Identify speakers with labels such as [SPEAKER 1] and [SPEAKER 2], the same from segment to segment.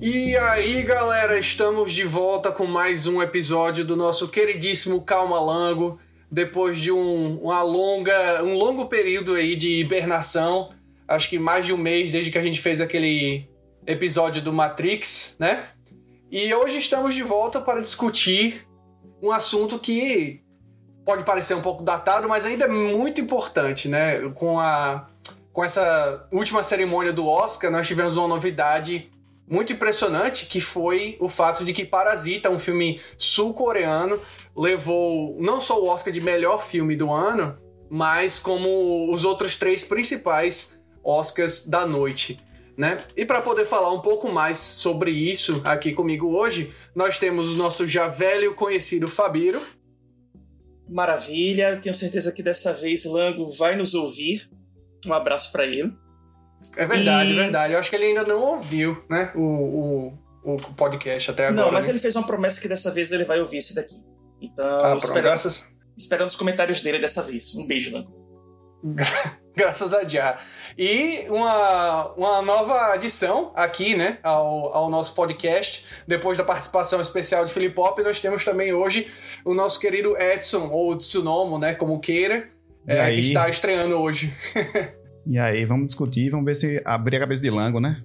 [SPEAKER 1] E aí, galera, estamos de volta com mais um episódio do nosso queridíssimo Calma Lango. Depois de um, uma longa, um longo período aí de hibernação, acho que mais de um mês desde que a gente fez aquele episódio do Matrix, né? E hoje estamos de volta para discutir um assunto que pode parecer um pouco datado, mas ainda é muito importante, né? Com a com essa última cerimônia do Oscar, nós tivemos uma novidade muito impressionante, que foi o fato de que Parasita, um filme sul-coreano, levou não só o Oscar de melhor filme do ano, mas como os outros três principais Oscars da noite. Né? E para poder falar um pouco mais sobre isso aqui comigo hoje, nós temos o nosso já velho conhecido Fabiro.
[SPEAKER 2] Maravilha, tenho certeza que dessa vez Lango vai nos ouvir. Um abraço para ele.
[SPEAKER 1] É verdade, e... é verdade. Eu acho que ele ainda não ouviu, né? O, o, o podcast até agora.
[SPEAKER 2] Não, mas
[SPEAKER 1] né?
[SPEAKER 2] ele fez uma promessa que dessa vez ele vai ouvir esse daqui. Então, ah, esperando, esperando os comentários dele dessa vez. Um beijo, Lango.
[SPEAKER 1] graças a Já. E uma, uma nova adição aqui, né, ao, ao nosso podcast. Depois da participação especial de Felipe Pop, nós temos também hoje o nosso querido Edson, ou Tsunomo, né, como queira, é, que está estreando hoje.
[SPEAKER 3] E aí, vamos discutir, vamos ver se abrir a cabeça de Lango, né?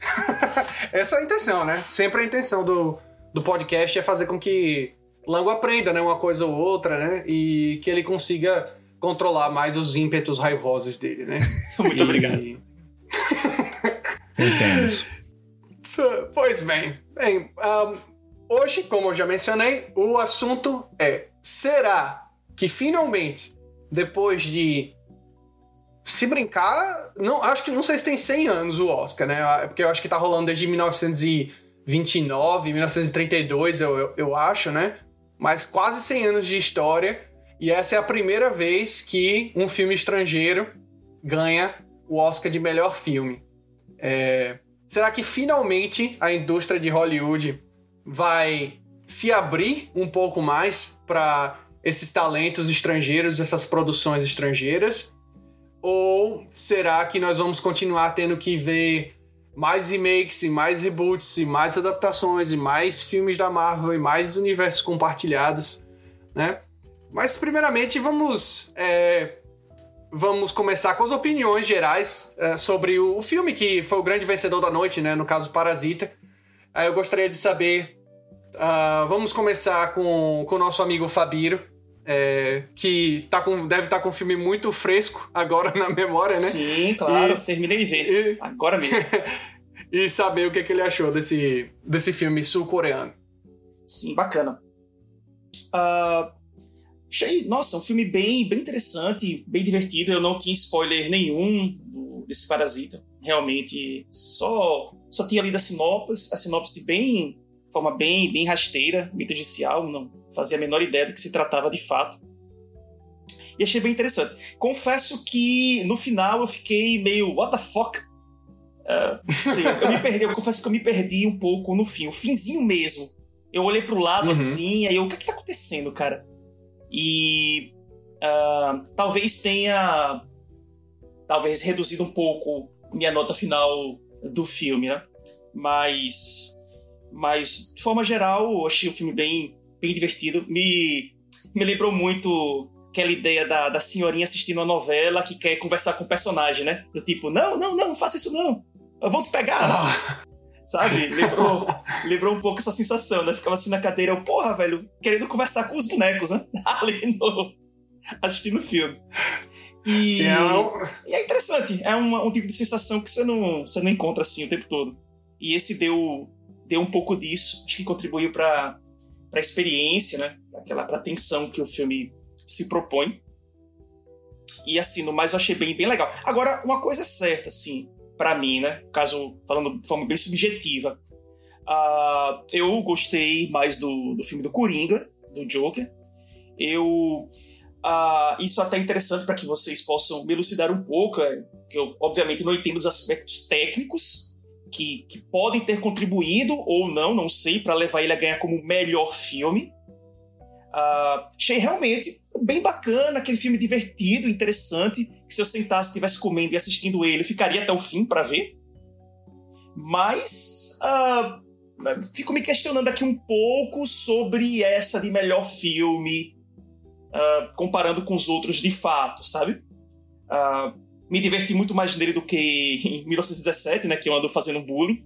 [SPEAKER 1] Essa é a intenção, né? Sempre a intenção do, do podcast é fazer com que Lango aprenda, né? Uma coisa ou outra, né? E que ele consiga controlar mais os ímpetos raivosos dele, né?
[SPEAKER 2] Muito e... obrigado.
[SPEAKER 3] Entendo.
[SPEAKER 1] Pois bem. Bem, um, hoje, como eu já mencionei, o assunto é: será que finalmente, depois de se brincar, não, acho que não sei se tem 100 anos o Oscar, né? É porque eu acho que tá rolando desde 1929, 1932, eu, eu, eu acho, né? Mas quase 100 anos de história. E essa é a primeira vez que um filme estrangeiro ganha o Oscar de melhor filme. É... Será que finalmente a indústria de Hollywood vai se abrir um pouco mais para esses talentos estrangeiros, essas produções estrangeiras? Ou será que nós vamos continuar tendo que ver mais remakes, e mais reboots, e mais adaptações, e mais filmes da Marvel, e mais universos compartilhados, né? Mas primeiramente vamos é, vamos começar com as opiniões gerais é, sobre o, o, filme que foi o grande vencedor da noite, né? No caso Parasita. Aí eu gostaria de saber. Uh, vamos começar com, o nosso amigo Fabiro é, que tá com, deve estar tá com um filme muito fresco agora na memória, né?
[SPEAKER 2] Sim, claro, e, terminei de ver. E, agora mesmo.
[SPEAKER 1] e saber o que, é que ele achou desse, desse filme sul-coreano.
[SPEAKER 2] Sim, bacana. Uh, achei, nossa, um filme bem, bem interessante, bem divertido. Eu não tinha spoiler nenhum do, desse Parasita. Realmente, só, só tinha lido a sinopse, a sinopse bem, forma bem, bem rasteira, bem judicial, não fazia a menor ideia do que se tratava de fato. E achei bem interessante. Confesso que no final eu fiquei meio, what the fuck? Uh, eu me perdi, eu confesso que eu me perdi um pouco no fim, o finzinho mesmo. Eu olhei pro lado uhum. assim, aí eu, o que, é que tá acontecendo, cara? E uh, talvez tenha talvez reduzido um pouco minha nota final do filme, né? Mas mas de forma geral, eu achei o filme bem bem divertido. Me, me lembrou muito aquela ideia da, da senhorinha assistindo uma novela que quer conversar com o personagem, né? Do tipo, não, não, não, não faça isso não. Eu vou te pegar. Ah. Sabe? Lembrou, lembrou um pouco essa sensação, né? Ficava assim na cadeira, eu, porra, velho, querendo conversar com os bonecos, né? Ali no, assistindo o filme. E, Sim, é, um... e é interessante, é um, um tipo de sensação que você não, você não encontra assim o tempo todo. E esse deu, deu um pouco disso, acho que contribuiu para a experiência, né? Aquela pra atenção que o filme se propõe. E assim, no mais eu achei bem, bem legal. Agora, uma coisa é certa, assim, para mim, né? Caso falando de forma bem subjetiva, uh, eu gostei mais do, do filme do Coringa, do Joker. Eu Uh, isso é até interessante para que vocês possam me elucidar um pouco. É, eu, obviamente, não entendo os aspectos técnicos que, que podem ter contribuído ou não, não sei, para levar ele a ganhar como melhor filme. Uh, achei realmente bem bacana, aquele filme divertido, interessante, que se eu sentasse, estivesse comendo e assistindo ele, ficaria até o fim para ver. Mas uh, fico me questionando aqui um pouco sobre essa de melhor filme, uh, comparando com os outros de fato, sabe? Uh, me diverti muito mais nele do que em 1917, né? Que eu ando fazendo bullying,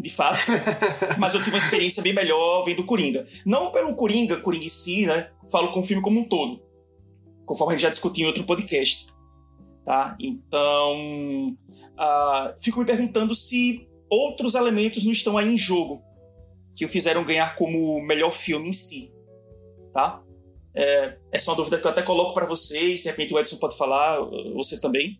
[SPEAKER 2] de fato. Mas eu tive uma experiência bem melhor vendo Coringa. Não pelo Coringa, Coringa em si, né? Falo com o filme como um todo. Conforme a gente já discutiu em outro podcast. Tá? Então. Uh, fico me perguntando se outros elementos não estão aí em jogo que o fizeram ganhar como melhor filme em si. Tá? É, essa é uma dúvida que eu até coloco para vocês. De repente o Edson pode falar, você também,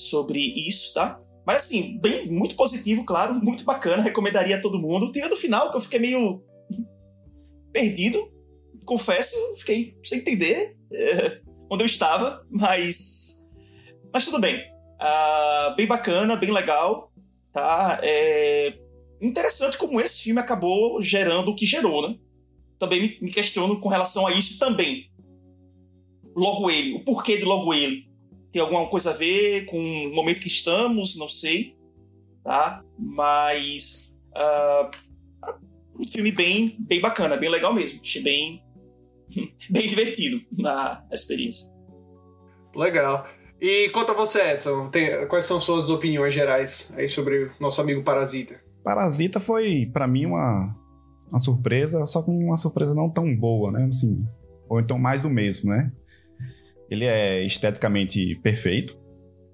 [SPEAKER 2] sobre isso, tá? Mas assim, bem, muito positivo, claro, muito bacana, recomendaria a todo mundo. Tirando o final, que eu fiquei meio perdido, confesso, fiquei sem entender é, onde eu estava, mas. Mas tudo bem. Uh, bem bacana, bem legal, tá? É interessante como esse filme acabou gerando o que gerou, né? também me questiono com relação a isso também. Logo ele, o porquê de logo ele. Tem alguma coisa a ver com o momento que estamos, não sei, tá? Mas uh, um filme bem, bem bacana, bem legal mesmo. Achei bem, bem divertido na experiência.
[SPEAKER 1] Legal. E quanto a você, Edson, tem, quais são suas opiniões gerais aí sobre o nosso amigo Parasita?
[SPEAKER 3] Parasita foi, para mim, uma, uma surpresa, só com uma surpresa não tão boa, né? Assim, ou então mais do mesmo, né? Ele é esteticamente perfeito,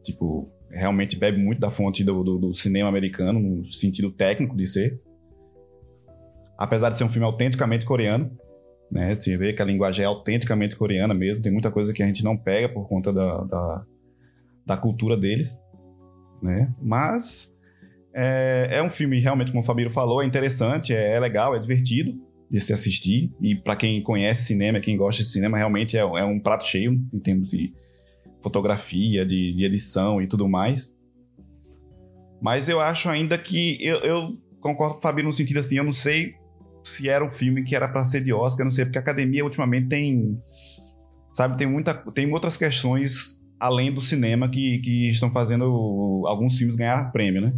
[SPEAKER 3] tipo, realmente bebe muito da fonte do, do, do cinema americano, no sentido técnico de ser. Apesar de ser um filme autenticamente coreano, né? Você vê que a linguagem é autenticamente coreana mesmo, tem muita coisa que a gente não pega por conta da, da, da cultura deles, né? Mas é, é um filme, realmente, como o Fabio falou, é interessante, é, é legal, é divertido de se assistir. E para quem conhece cinema, quem gosta de cinema, realmente é, é, um prato cheio em termos de fotografia, de, de, edição e tudo mais. Mas eu acho ainda que. Eu, eu concordo com o Fabio no sentido assim, eu não sei se era um filme que era para ser de Oscar, não sei, porque a academia ultimamente tem. Sabe, tem, muita, tem outras questões além do cinema que, que estão fazendo alguns filmes ganhar prêmio, né?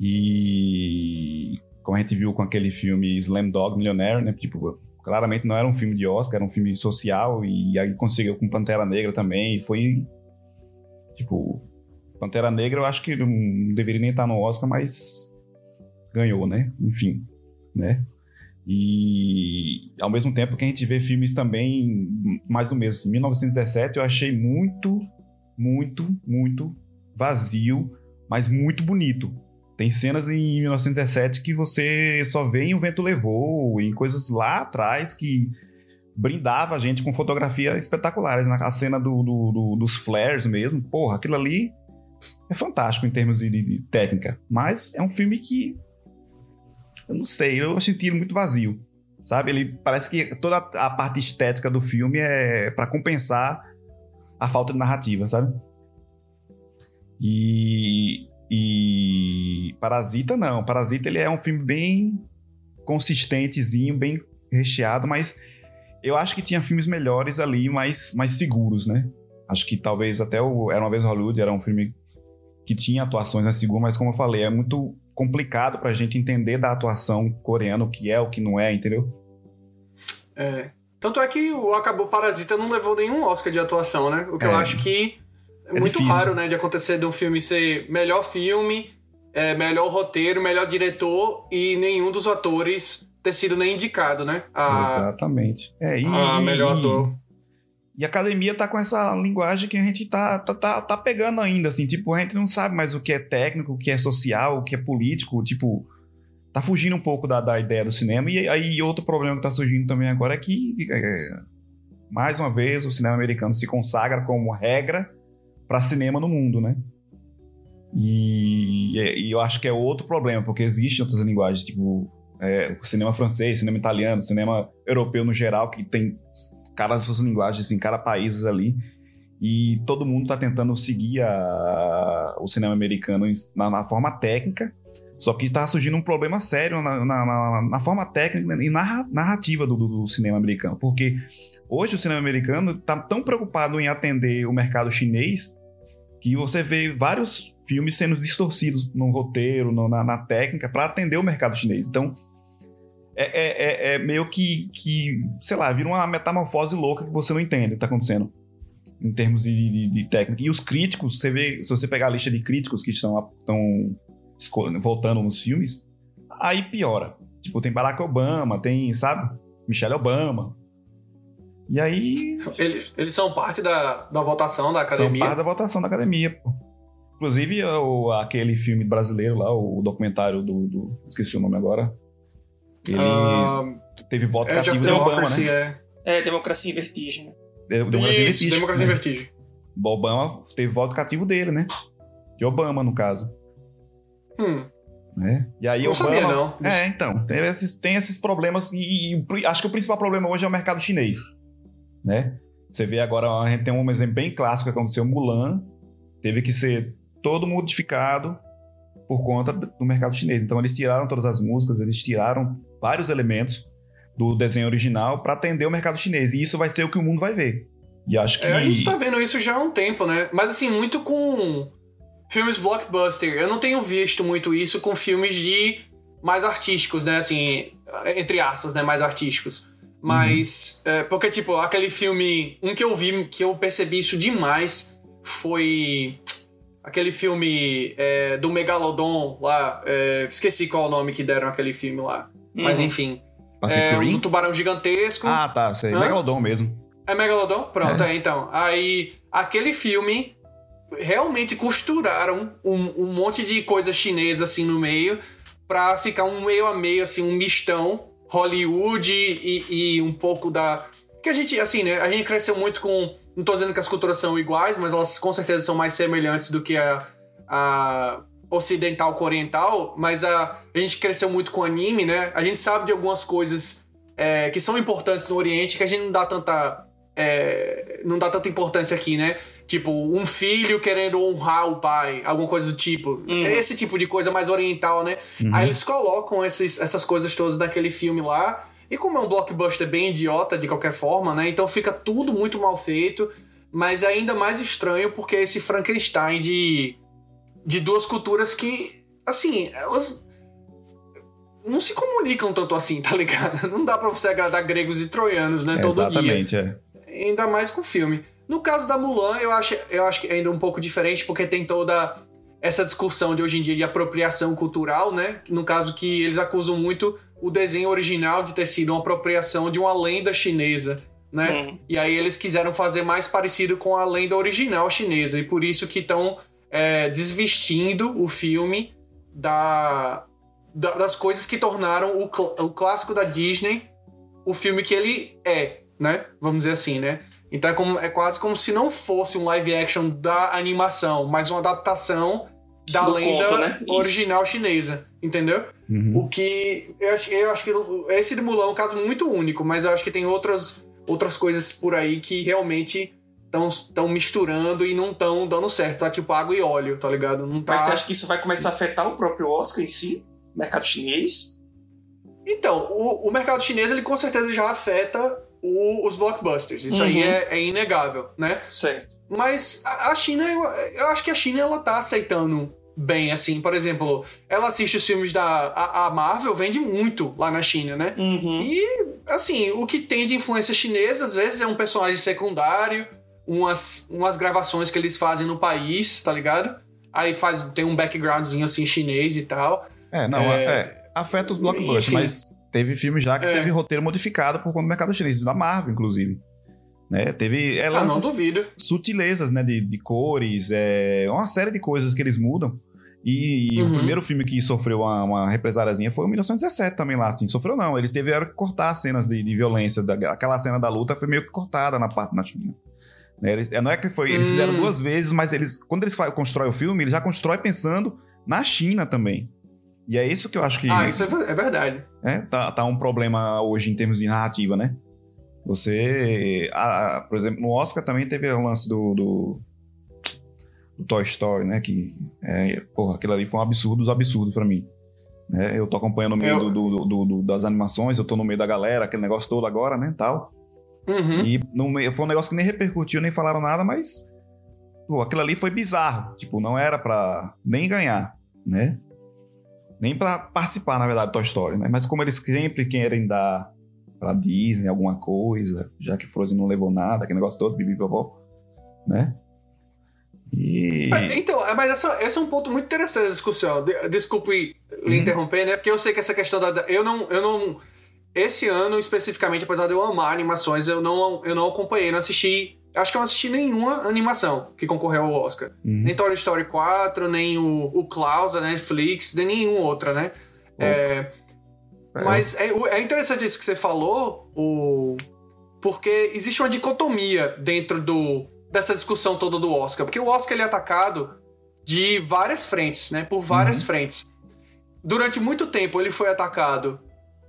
[SPEAKER 3] E como a gente viu com aquele filme Slam Dog Millionaire, né? Tipo, claramente não era um filme de Oscar, era um filme social e aí conseguiu com Pantera Negra também e foi tipo Pantera Negra eu acho que não deveria nem estar no Oscar, mas ganhou, né? Enfim, né? E ao mesmo tempo que a gente vê filmes também mais do mesmo. Assim, 1917 eu achei muito, muito, muito vazio, mas muito bonito. Tem cenas em 1917 que você só vê em O Vento Levou, em coisas lá atrás que brindava a gente com fotografias espetaculares. A cena do, do, do, dos flares mesmo, porra, aquilo ali é fantástico em termos de, de, técnica. Mas é um filme que. Eu não sei, eu senti muito vazio. Sabe? Ele parece que toda a parte estética do filme é para compensar a falta de narrativa, sabe? E e Parasita não. Parasita ele é um filme bem consistentezinho, bem recheado, mas eu acho que tinha filmes melhores ali, mais, mais seguros, né? Acho que talvez até o Era Uma Vez Hollywood era um filme que tinha atuações mais seguras, mas como eu falei, é muito complicado pra gente entender da atuação coreana o que é, o que não é, entendeu?
[SPEAKER 1] É. Tanto é que o Acabou Parasita não levou nenhum Oscar de atuação, né? O que é. eu acho que é, muito difícil. raro, né, de acontecer de um filme ser melhor filme, é, melhor roteiro, melhor diretor e nenhum dos atores ter sido nem indicado, né?
[SPEAKER 3] A, Exatamente. É, e,
[SPEAKER 1] a melhor ator.
[SPEAKER 3] E a academia tá com essa linguagem que a gente tá, tá, tá, tá, pegando ainda, assim, tipo, a gente não sabe mais o que é técnico, o que é social, o que é político, tipo, tá fugindo um pouco da, da ideia do cinema. E aí outro problema que tá surgindo também agora é que, é, mais uma vez, o cinema americano se consagra como regra para cinema no mundo, né? E, e, eu acho que é outro problema, porque existem outras linguagens, tipo é, cinema francês, cinema italiano, cinema europeu no geral, que tem cada suas linguagens em cada país ali. E todo mundo está tentando seguir a, o cinema americano na, na, forma técnica, Só que está surgindo um problema sério na, na, na, na forma técnica e narrativa do, do, do, cinema americano. Porque hoje o cinema americano está tão preocupado em atender o mercado chinês que você vê vários filmes sendo distorcidos no roteiro, no, na, na, técnica, para atender o mercado chinês. Então, é, é, é, é, meio que, que, sei lá, vira uma metamorfose louca que você não entende o que está acontecendo em termos de, de, de, técnica. E os críticos, você vê, se você pegar a lista de críticos que estão, estão voltando nos filmes, aí piora. Tipo, tem Barack Obama, tem, sabe, Michelle Obama. E aí.
[SPEAKER 1] Eles, eles são parte da, da votação da academia.
[SPEAKER 3] São parte da votação da academia, pô. Inclusive, o, aquele filme brasileiro lá, o documentário do. do esqueci o nome agora. Ele uh, teve voto é cativo do Obama,
[SPEAKER 2] né? É. é, Democracia em Vertigem.
[SPEAKER 1] Democracia Isso, em Vertigem. Democracia né? em Vertigem.
[SPEAKER 3] O Obama teve voto cativo dele, né? De Obama, no caso.
[SPEAKER 1] Hum.
[SPEAKER 3] É. E aí
[SPEAKER 1] não
[SPEAKER 3] Obama.
[SPEAKER 1] Sabia, não.
[SPEAKER 3] É, então. Tem esses, tem esses problemas. E, e, acho que o principal problema hoje é o mercado chinês. Né? Você vê agora, a gente tem um exemplo bem clássico que aconteceu: Mulan. Teve que ser todo modificado por conta do mercado chinês. Então eles tiraram todas as músicas, eles tiraram vários elementos do desenho original para atender o mercado chinês. E isso vai ser o que o mundo vai ver. E acho que. É,
[SPEAKER 1] a gente tá vendo isso já há um tempo, né? Mas assim, muito com filmes blockbuster. Eu não tenho visto muito isso com filmes de mais artísticos, né? Assim, entre aspas, né? Mais artísticos. Mas. Uhum. É, porque, tipo, aquele filme. Um que eu vi, que eu percebi isso demais foi. Aquele filme é, do Megalodon lá. É, esqueci qual o nome que deram aquele filme lá. Uhum. Mas enfim.
[SPEAKER 3] Pacific é,
[SPEAKER 1] um tubarão gigantesco.
[SPEAKER 3] Ah, tá, sei. Hã? Megalodon mesmo.
[SPEAKER 1] É Megalodon? Pronto, é. é. então. Aí, aquele filme realmente costuraram um, um monte de coisa chinesa assim no meio pra ficar um meio a meio, assim, um mistão Hollywood e, e um pouco da. Que a gente, assim, né? A gente cresceu muito com. Não tô dizendo que as culturas são iguais, mas elas com certeza são mais semelhantes do que a, a ocidental com oriental, mas a, a gente cresceu muito com anime, né? A gente sabe de algumas coisas é, que são importantes no Oriente que a gente não dá tanta. É, não dá tanta importância aqui, né? Tipo, um filho querendo honrar o pai, alguma coisa do tipo. Uhum. Esse tipo de coisa mais oriental, né? Uhum. Aí eles colocam esses, essas coisas todas naquele filme lá. E como é um blockbuster bem idiota de qualquer forma, né? Então fica tudo muito mal feito. Mas é ainda mais estranho porque é esse Frankenstein de de duas culturas que, assim, elas não se comunicam tanto assim, tá ligado? Não dá pra você agradar gregos e troianos, né, todo
[SPEAKER 3] Exatamente, dia. Exatamente,
[SPEAKER 1] é. Ainda mais com filme. No caso da Mulan, eu acho, eu acho que é ainda um pouco diferente, porque tem toda essa discussão de hoje em dia de apropriação cultural, né? No caso que eles acusam muito o desenho original de ter sido uma apropriação de uma lenda chinesa, né? Uhum. E aí eles quiseram fazer mais parecido com a lenda original chinesa, e por isso que estão é, desvestindo o filme da, da, das coisas que tornaram o, cl o clássico da Disney o filme que ele é, né? Vamos dizer assim, né? Então é, como, é quase como se não fosse um live action da animação, mas uma adaptação da Do lenda conto, né? original Isso. chinesa, entendeu? Uhum. O que eu acho, eu acho que esse de Mulan é um caso muito único, mas eu acho que tem outras, outras coisas por aí que realmente estão misturando e não estão dando certo. Tá tipo água e óleo, tá ligado? Não tá...
[SPEAKER 2] Mas você acha que isso vai começar a afetar o próprio Oscar em si? O mercado chinês?
[SPEAKER 1] Então, o, o mercado chinês ele com certeza já afeta o, os blockbusters. Isso uhum. aí é, é, inegável, né?
[SPEAKER 2] Certo.
[SPEAKER 1] Mas a, a China, eu, eu, acho que a China ela tá aceitando bem, assim. Por exemplo, ela assiste os filmes da. A, a Marvel vende muito lá na China, né?
[SPEAKER 2] Uhum.
[SPEAKER 1] E, assim, o que tem de influência chinesa, às vezes, é um personagem secundário umas, umas gravações que eles fazem no país, tá ligado? Aí faz, tem um backgroundzinho assim chinês e tal.
[SPEAKER 3] É, não, é, é afeta os blockbusters, mas teve filme já que é. teve roteiro modificado por conta do mercado chinês, da Marvel, inclusive. Né? Teve
[SPEAKER 1] ela, ah, não duvido.
[SPEAKER 3] sutilezas né, de, de cores, é, uma série de coisas que eles mudam. E, e uhum. o primeiro filme que sofreu uma, uma represáriazinha foi em 1917 também lá, assim. Sofreu não, eles tiveram que cortar cenas de, de violência. Da, aquela cena da luta foi meio que cortada na parte na China. Né? Eles, é, não é que foi, eles hum. fizeram duas vezes, mas eles, quando eles constroem o filme, eles já constroem pensando na China também. E é isso que eu acho que.
[SPEAKER 1] Ah, isso é, é verdade.
[SPEAKER 3] É, tá, tá um problema hoje em termos de narrativa, né? Você. A, por exemplo, no Oscar também teve o lance do, do, do Toy Story, né? Que. É, porra, aquilo ali foi um absurdo dos absurdos para mim. Né? Eu tô acompanhando o meio eu... do, do, do, das animações, eu tô no meio da galera, aquele negócio todo agora, né, tal.
[SPEAKER 1] Uhum.
[SPEAKER 3] E no meio, foi um negócio que nem repercutiu, nem falaram nada, mas pô, aquilo ali foi bizarro. Tipo, não era pra nem ganhar, né? Nem pra participar, na verdade, do Toy Story, né? Mas como eles sempre querem dar pra Disney alguma coisa, já que Frozen não levou nada, aquele negócio todo, bibi vovó, né? E...
[SPEAKER 1] Então, é, mas essa, esse é um ponto muito interessante da discussão. Desculpe lhe uhum. interromper, né? Porque eu sei que essa questão da. Eu não, eu não. Esse ano, especificamente, apesar de eu amar animações, eu não, eu não acompanhei, não assisti. Acho que eu não assisti nenhuma animação que concorreu ao Oscar. Uhum. Nem Toy Story 4, nem o, o Klaus da Netflix, nem nenhuma outra, né? Oh. É, é. Mas é, é interessante isso que você falou, o, porque existe uma dicotomia dentro do, dessa discussão toda do Oscar. Porque o Oscar ele é atacado de várias frentes, né? Por várias uhum. frentes. Durante muito tempo ele foi atacado,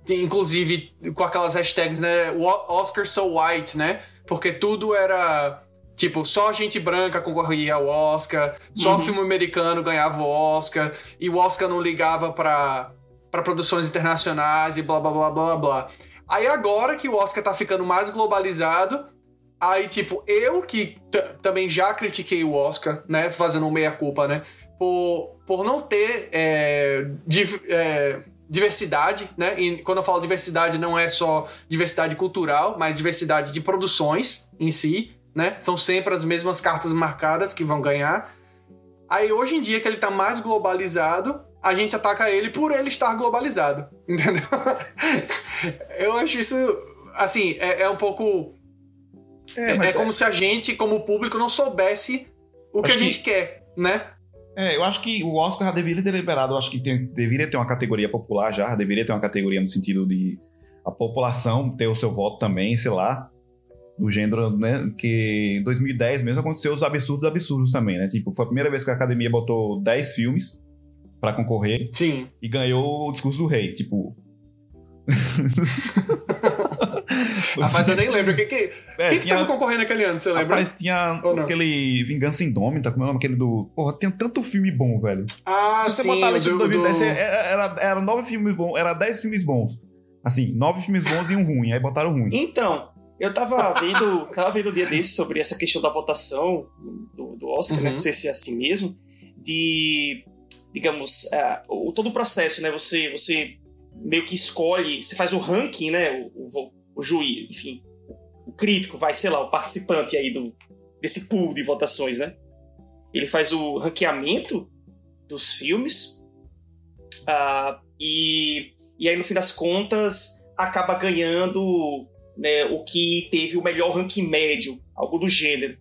[SPEAKER 1] inclusive com aquelas hashtags, né? Oscar so white, né? Porque tudo era Tipo, só gente branca concorria ao Oscar, só uhum. filme americano ganhava o Oscar, e o Oscar não ligava para produções internacionais e blá blá blá blá blá. Aí agora que o Oscar tá ficando mais globalizado, Aí, tipo, eu que também já critiquei o Oscar, né? Fazendo meia-culpa, né? Por, por não ter é, é, diversidade, né? E quando eu falo diversidade, não é só diversidade cultural, mas diversidade de produções em si, né? São sempre as mesmas cartas marcadas que vão ganhar. Aí, hoje em dia, que ele tá mais globalizado, a gente ataca ele por ele estar globalizado, entendeu? eu acho isso, assim, é, é um pouco é, é, é como se a gente, como público, não soubesse o que a gente que... quer, né?
[SPEAKER 3] É, eu acho que o Oscar já deveria ter liberado, eu acho que tem, deveria ter uma categoria popular já, deveria ter uma categoria no sentido de a população ter o seu voto também, sei lá, do gênero, né? Que em 2010 mesmo aconteceu os absurdos absurdos também, né? Tipo, foi a primeira vez que a academia botou 10 filmes para concorrer.
[SPEAKER 1] Sim.
[SPEAKER 3] E ganhou o discurso do rei. Tipo,
[SPEAKER 1] Rapaz, eu nem lembro. Que, que, é, quem tinha... que tava concorrendo naquele ano, você lembra?
[SPEAKER 3] Rapaz, tinha aquele Vingança Indômita, como é o nome? Aquele do... Porra, tem tanto filme bom, velho.
[SPEAKER 1] Ah,
[SPEAKER 3] Se você
[SPEAKER 1] sim,
[SPEAKER 3] botar a lista de 2010, do... era, era, era nove filmes bons, era dez filmes bons. Assim, nove filmes bons e um ruim, aí botaram ruim.
[SPEAKER 2] Então, eu tava vendo, tava vendo um dia desse sobre essa questão da votação do, do Oscar, né? uhum. né? Não sei se é assim mesmo, de, digamos, uh, o, todo o processo, né? Você, você meio que escolhe, você faz o ranking, né? O, o, o juiz, enfim, o crítico, vai, sei lá, o participante aí do, desse pool de votações, né? Ele faz o ranqueamento dos filmes uh, e, e aí, no fim das contas, acaba ganhando né, o que teve o melhor ranking médio, algo do gênero.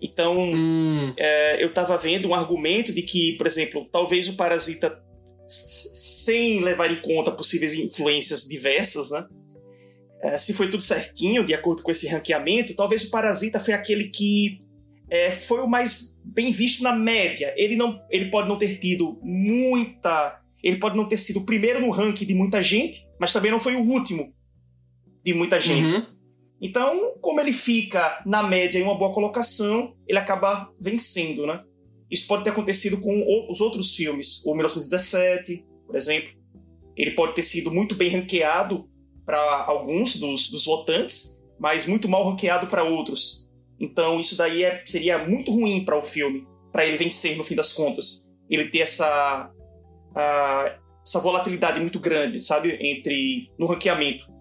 [SPEAKER 2] Então, hum. é, eu estava vendo um argumento de que, por exemplo, talvez o Parasita sem levar em conta possíveis influências diversas, né? É, se foi tudo certinho, de acordo com esse ranqueamento, talvez o Parasita foi aquele que é, foi o mais bem visto na média. Ele, não, ele pode não ter tido muita. Ele pode não ter sido o primeiro no ranking de muita gente, mas também não foi o último de muita gente. Uhum. Então, como ele fica na média em uma boa colocação, ele acaba vencendo, né? Isso pode ter acontecido com os outros filmes. O 1917, por exemplo. Ele pode ter sido muito bem ranqueado para alguns dos, dos votantes, mas muito mal ranqueado para outros. Então isso daí é, seria muito ruim para o filme, para ele vencer no fim das contas. Ele ter essa, essa volatilidade muito grande, sabe, entre no ranqueamento.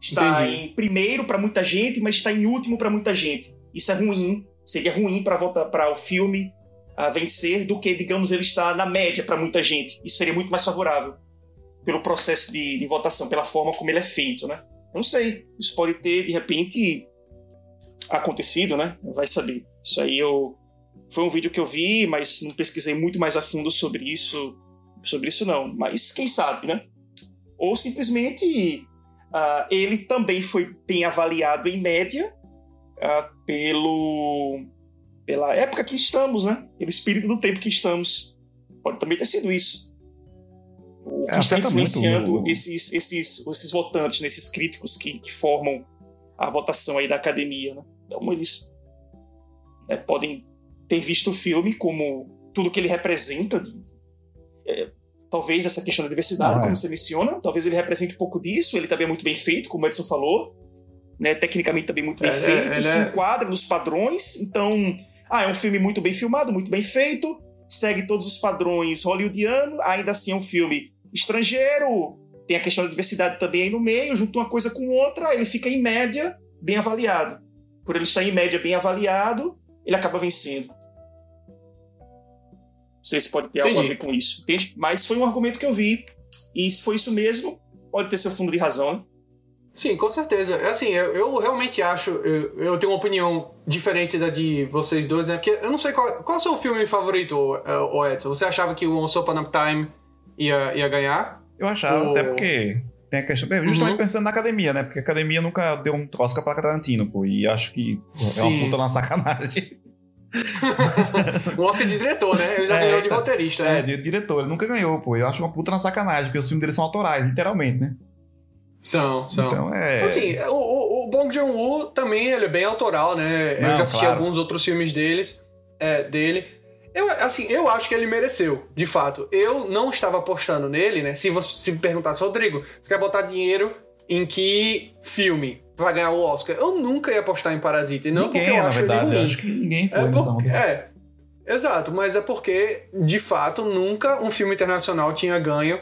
[SPEAKER 2] Está Entendi. em primeiro para muita gente, mas está em último para muita gente. Isso é ruim. Seria ruim para o filme a vencer do que, digamos, ele está na média para muita gente. Isso seria muito mais favorável pelo processo de, de, votação, pela forma como ele é feito, né? Não sei. Isso pode ter, de repente, acontecido, né? Vai saber. Isso aí eu... Foi um vídeo que eu vi, mas não pesquisei muito mais a fundo sobre isso. Sobre isso, não. Mas quem sabe, né? Ou simplesmente uh, ele também foi bem avaliado em média uh, pelo pela época que estamos, né? Pelo espírito do tempo que estamos. Pode também ter sido isso. O que é, está influenciando muito... esses, esses, esses votantes, né? esses críticos que, que formam a votação aí da academia, né? Então eles né, podem ter visto o filme como tudo que ele representa. De, é, talvez dessa questão da diversidade,
[SPEAKER 3] Ah, é.
[SPEAKER 2] como você menciona. Talvez ele represente um pouco disso. Ele também é muito bem feito, como o Edson falou. Né? Tecnicamente também muito bem
[SPEAKER 1] É,
[SPEAKER 2] feito,
[SPEAKER 1] ele
[SPEAKER 2] se
[SPEAKER 1] é-
[SPEAKER 2] enquadra nos padrões. Então, ah, é um filme muito bem filmado, muito bem feito, segue todos os padrões hollywoodianos. Ainda assim é um filme estrangeiro. Tem a questão da diversidade também aí no meio, junto uma coisa com outra, ele fica em média bem avaliado. Por ele estar em média bem avaliado, ele acaba vencendo. Não sei se pode ter algo a
[SPEAKER 1] Entendi.
[SPEAKER 2] ver com isso. entende? Mas foi um argumento que eu vi. E se foi isso mesmo, pode ter seu fundo de razão. né?
[SPEAKER 1] Sim, com certeza. Assim, eu, eu realmente acho. Eu, eu tenho uma opinião diferente da de vocês dois, né? Porque eu não sei qual, qual é o seu filme favorito, ô Edson. Você achava que o Once Upon a Time ia, ia ganhar?
[SPEAKER 3] Eu achava,
[SPEAKER 1] O-
[SPEAKER 3] até porque tem a questão. Justamente
[SPEAKER 1] Uhum.
[SPEAKER 3] pensando na academia, né? Porque a academia nunca deu um Oscar pra Tarantino, pô. E acho que pô, é
[SPEAKER 1] Sim.
[SPEAKER 3] uma puta na sacanagem.
[SPEAKER 1] O Oscar de diretor, né? Ele já
[SPEAKER 3] É,
[SPEAKER 1] ganhou de
[SPEAKER 3] então.
[SPEAKER 1] roteirista,
[SPEAKER 3] É,
[SPEAKER 1] né?
[SPEAKER 3] de diretor, ele nunca ganhou, pô. Eu acho uma puta na sacanagem, porque os filmes dele são autorais, literalmente, né?
[SPEAKER 1] São, são.
[SPEAKER 3] Então é.
[SPEAKER 1] Assim, o, o, o Bong Joon-ho também ele é bem autoral, né? eu
[SPEAKER 3] Não,
[SPEAKER 1] já assisti
[SPEAKER 3] claro.
[SPEAKER 1] alguns outros filmes deles, é, dele. Eu, assim, eu acho que ele mereceu, de fato. Eu não estava apostando nele, né? Se você se perguntasse, Rodrigo, você quer botar dinheiro em que filme vai ganhar o Oscar? Eu nunca ia apostar em Parasita. E não
[SPEAKER 3] ninguém,
[SPEAKER 1] porque eu
[SPEAKER 3] na
[SPEAKER 1] acho
[SPEAKER 3] verdade.
[SPEAKER 1] ele ruim.
[SPEAKER 3] acho que ninguém foi
[SPEAKER 1] É,
[SPEAKER 3] nessa
[SPEAKER 1] por-
[SPEAKER 3] onda.
[SPEAKER 1] é, exato, mas é porque, de fato, nunca um filme internacional tinha ganho,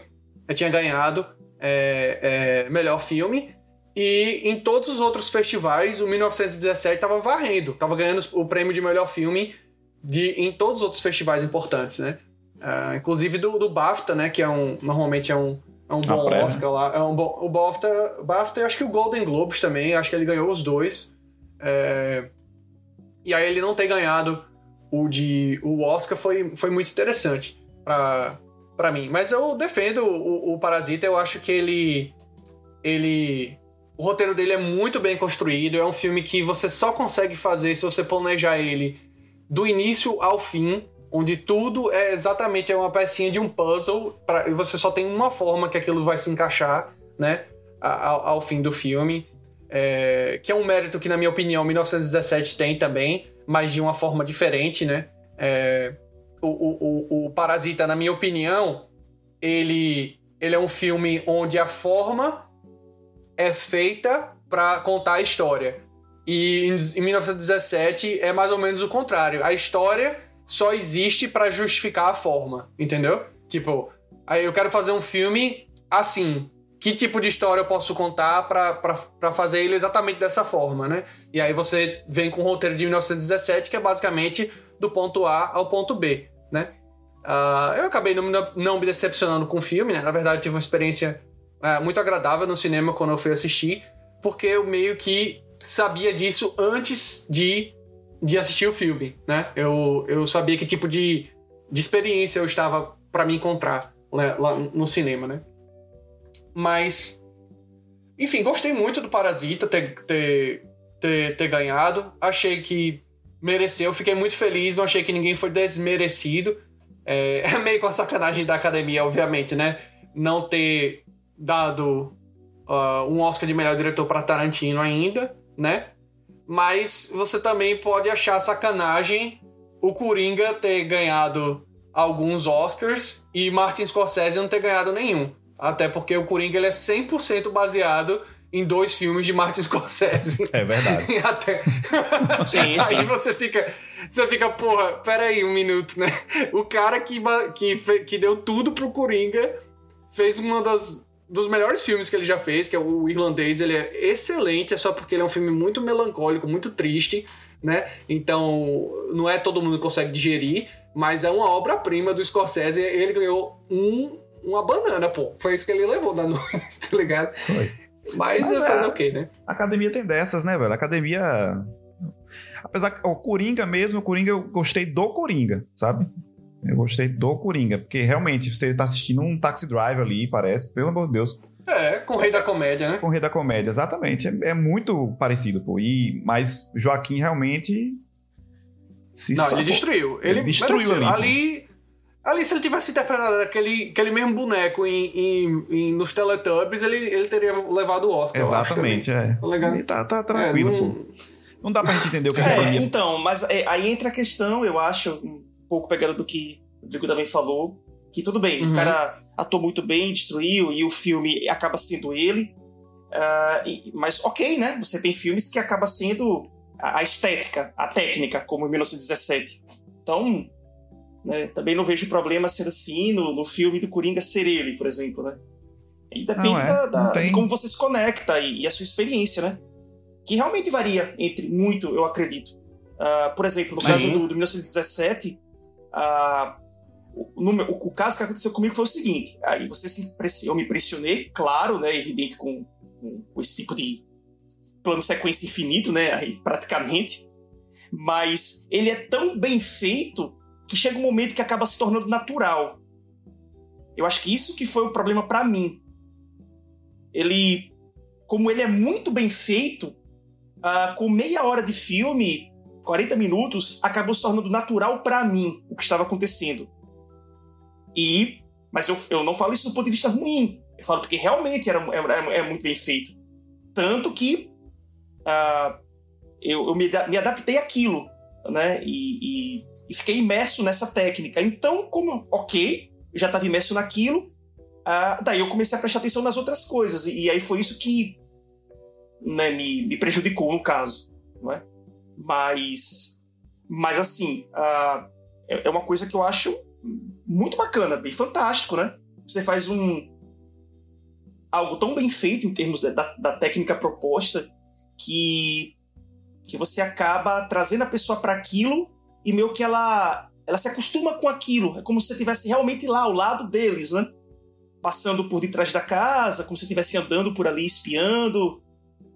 [SPEAKER 1] eh, tinha ganhado é, é, melhor filme. E em todos os outros festivais, o 1917 tava varrendo, tava ganhando o prêmio de melhor filme de, em todos os outros festivais importantes, né? Ah, inclusive do, do BAFTA, né? Que é um, normalmente é um, é um bom
[SPEAKER 3] pré, né?
[SPEAKER 1] Oscar lá. É um bom, o BAFTA, BAFTA e acho que o Golden Globes também, acho que ele ganhou os dois. É, e aí ele não ter ganhado o de o Oscar foi, foi muito interessante pra mim. Mas eu defendo o, o Parasita, eu acho que ele. ele. O roteiro dele é muito bem construído, é um filme que você só consegue fazer se você planejar ele do início ao fim, onde tudo é exatamente uma pecinha de um puzzle, pra, e você só tem uma forma que aquilo vai se encaixar, né? Ao, ao fim do filme. É, que é um mérito que, na minha opinião, 1917 tem também, mas de uma forma diferente, né? É, o, o, o, o Parasita, na minha opinião, ele, ele é um filme onde a forma é feita para contar a história. E em, em 1917 é mais ou menos o contrário. A história só existe para justificar a forma, entendeu? Tipo, aí eu quero fazer um filme assim. Que tipo de história eu posso contar para fazer ele exatamente dessa forma, né? E aí você vem com o roteiro de 1917, que é basicamente do ponto A ao ponto B, né? Ah, eu acabei não, me- não me decepcionando com o filme, né? Na verdade, eu tive uma experiência ah, muito agradável no cinema quando eu fui assistir, porque eu meio que sabia disso antes de, de assistir o filme, né? Eu, eu sabia que tipo de, de experiência eu estava para me encontrar né, lá no cinema, né? Mas, enfim, gostei muito do Parasita ter, ter, ter, ter ganhado. Achei que mereceu. Fiquei muito feliz. Não achei que ninguém foi desmerecido. É, é meio com a sacanagem da academia, obviamente, né? Não ter dado ah, um Oscar de melhor diretor para Tarantino ainda, né? Mas você também pode achar sacanagem o Coringa ter ganhado alguns Oscars e Martin Scorsese não ter ganhado nenhum. Até porque o Coringa ele é 100% baseado em dois filmes de Martin Scorsese.
[SPEAKER 3] É verdade.
[SPEAKER 1] E até.
[SPEAKER 2] Sim, sim.
[SPEAKER 1] Aí você fica. Você fica, porra, pera aí um minuto, né? O cara que, que, que deu tudo pro Coringa fez uma das dos melhores filmes que ele já fez, que é o Irlandês, ele é excelente, é só porque ele é um filme muito melancólico, muito triste, né? Então, não é todo mundo que consegue digerir, mas é uma obra-prima do Scorsese, ele ganhou um, uma banana, pô. Foi isso que ele levou na noite, tá ligado?
[SPEAKER 3] Foi.
[SPEAKER 1] Mas,
[SPEAKER 3] Mas
[SPEAKER 1] é
[SPEAKER 3] é.
[SPEAKER 1] fazer o quê, né?
[SPEAKER 3] A academia tem dessas, né, velho? A academia. Apesar que o Coringa mesmo, o Coringa, eu gostei do Coringa, sabe? Eu gostei do Coringa, porque realmente você tá assistindo um taxi drive ali, parece, pelo amor de Deus,
[SPEAKER 1] É, com o Rei da Comédia, né?
[SPEAKER 3] com o Rei da Comédia, exatamente. É, é muito parecido, pô. E, mas Joaquim realmente. Se
[SPEAKER 1] Não,
[SPEAKER 3] safou.
[SPEAKER 1] ele destruiu. Ele,
[SPEAKER 3] Ele destruiu
[SPEAKER 1] mereceu.
[SPEAKER 3] ali,
[SPEAKER 1] ali. Ali, se ele tivesse interpretado aquele, aquele mesmo boneco em, em- em- nos Teletubbies, ele, ele teria levado o Oscar. eu acho
[SPEAKER 3] Exatamente, é.
[SPEAKER 1] Tá ligado?
[SPEAKER 3] Ele tá, tá tranquilo,
[SPEAKER 1] É,
[SPEAKER 3] pô.
[SPEAKER 1] não-
[SPEAKER 3] Não dá pra gente entender o que
[SPEAKER 2] É,
[SPEAKER 3] academia.
[SPEAKER 2] então, mas é, aí entra a questão, eu acho, pouco pegando do que o Rodrigo também falou, que tudo bem,
[SPEAKER 1] Uhum.
[SPEAKER 2] o cara. atuou muito bem, destruiu, e o filme acaba sendo ele. Uh, e, mas ok, né? Você tem filmes que acaba sendo a, a estética, a técnica, como em 1917. Então, né, também não vejo problema ser assim no, no filme do Coringa ser ele, por exemplo, né? E depende é, da, da, de como você se conecta e, e, a sua experiência, né? Que realmente varia entre muito, eu acredito. Uh, por exemplo, no caso do, do 1917, uh, no, o, o, caso que aconteceu comigo foi o seguinte: aí você se eu me pressionei, claro, né, evidente com, com, com esse tipo de plano sequência infinito, né, aí, praticamente. Mas ele é tão bem feito que chega um momento que acaba se tornando natural. Eu acho que isso que foi o problema para mim. Ele, como ele é muito bem feito, uh, com meia hora de filme, 40 minutos, acabou se tornando natural para mim o que estava acontecendo. E. Mas eu, eu não falo isso do ponto de vista ruim. Eu falo porque realmente era, é, é muito bem feito. Tanto que uh, eu, eu me, me, adaptei àquilo, né? E, e, e, fiquei imerso nessa técnica. Então, como, ok, eu já estava imerso naquilo, uh, daí eu comecei a prestar atenção nas outras coisas. E, e aí foi isso que né, me, me prejudicou, no caso. Não é? Mas, mas assim, uh, é, é uma coisa que eu acho muito bacana, bem fantástico, né? Você faz um algo tão bem feito em termos da, da técnica proposta que que você acaba trazendo a pessoa para aquilo e meio que ela ela se acostuma com aquilo. É como se você estivesse realmente lá ao lado deles, né? Passando por detrás da casa, como se estivesse andando por ali, espiando,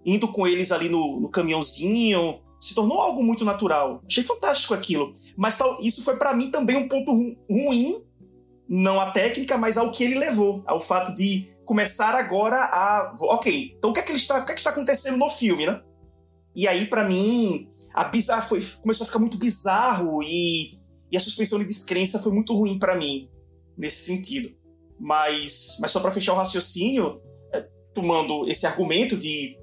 [SPEAKER 2] indo com eles ali no, no caminhãozinho, se tornou algo muito natural. Achei fantástico aquilo. Mas tal, isso foi para mim também um ponto ru ruim, não a técnica, mas ao que ele levou, ao fato de começar agora a, ok, então o que é que, está, o que, é que está acontecendo no filme, né? E aí para mim a bizarra foi começou a ficar muito bizarro e, e a suspensão de descrença foi muito ruim para mim nesse sentido. Mas, mas só para fechar o raciocínio, é, tomando esse argumento de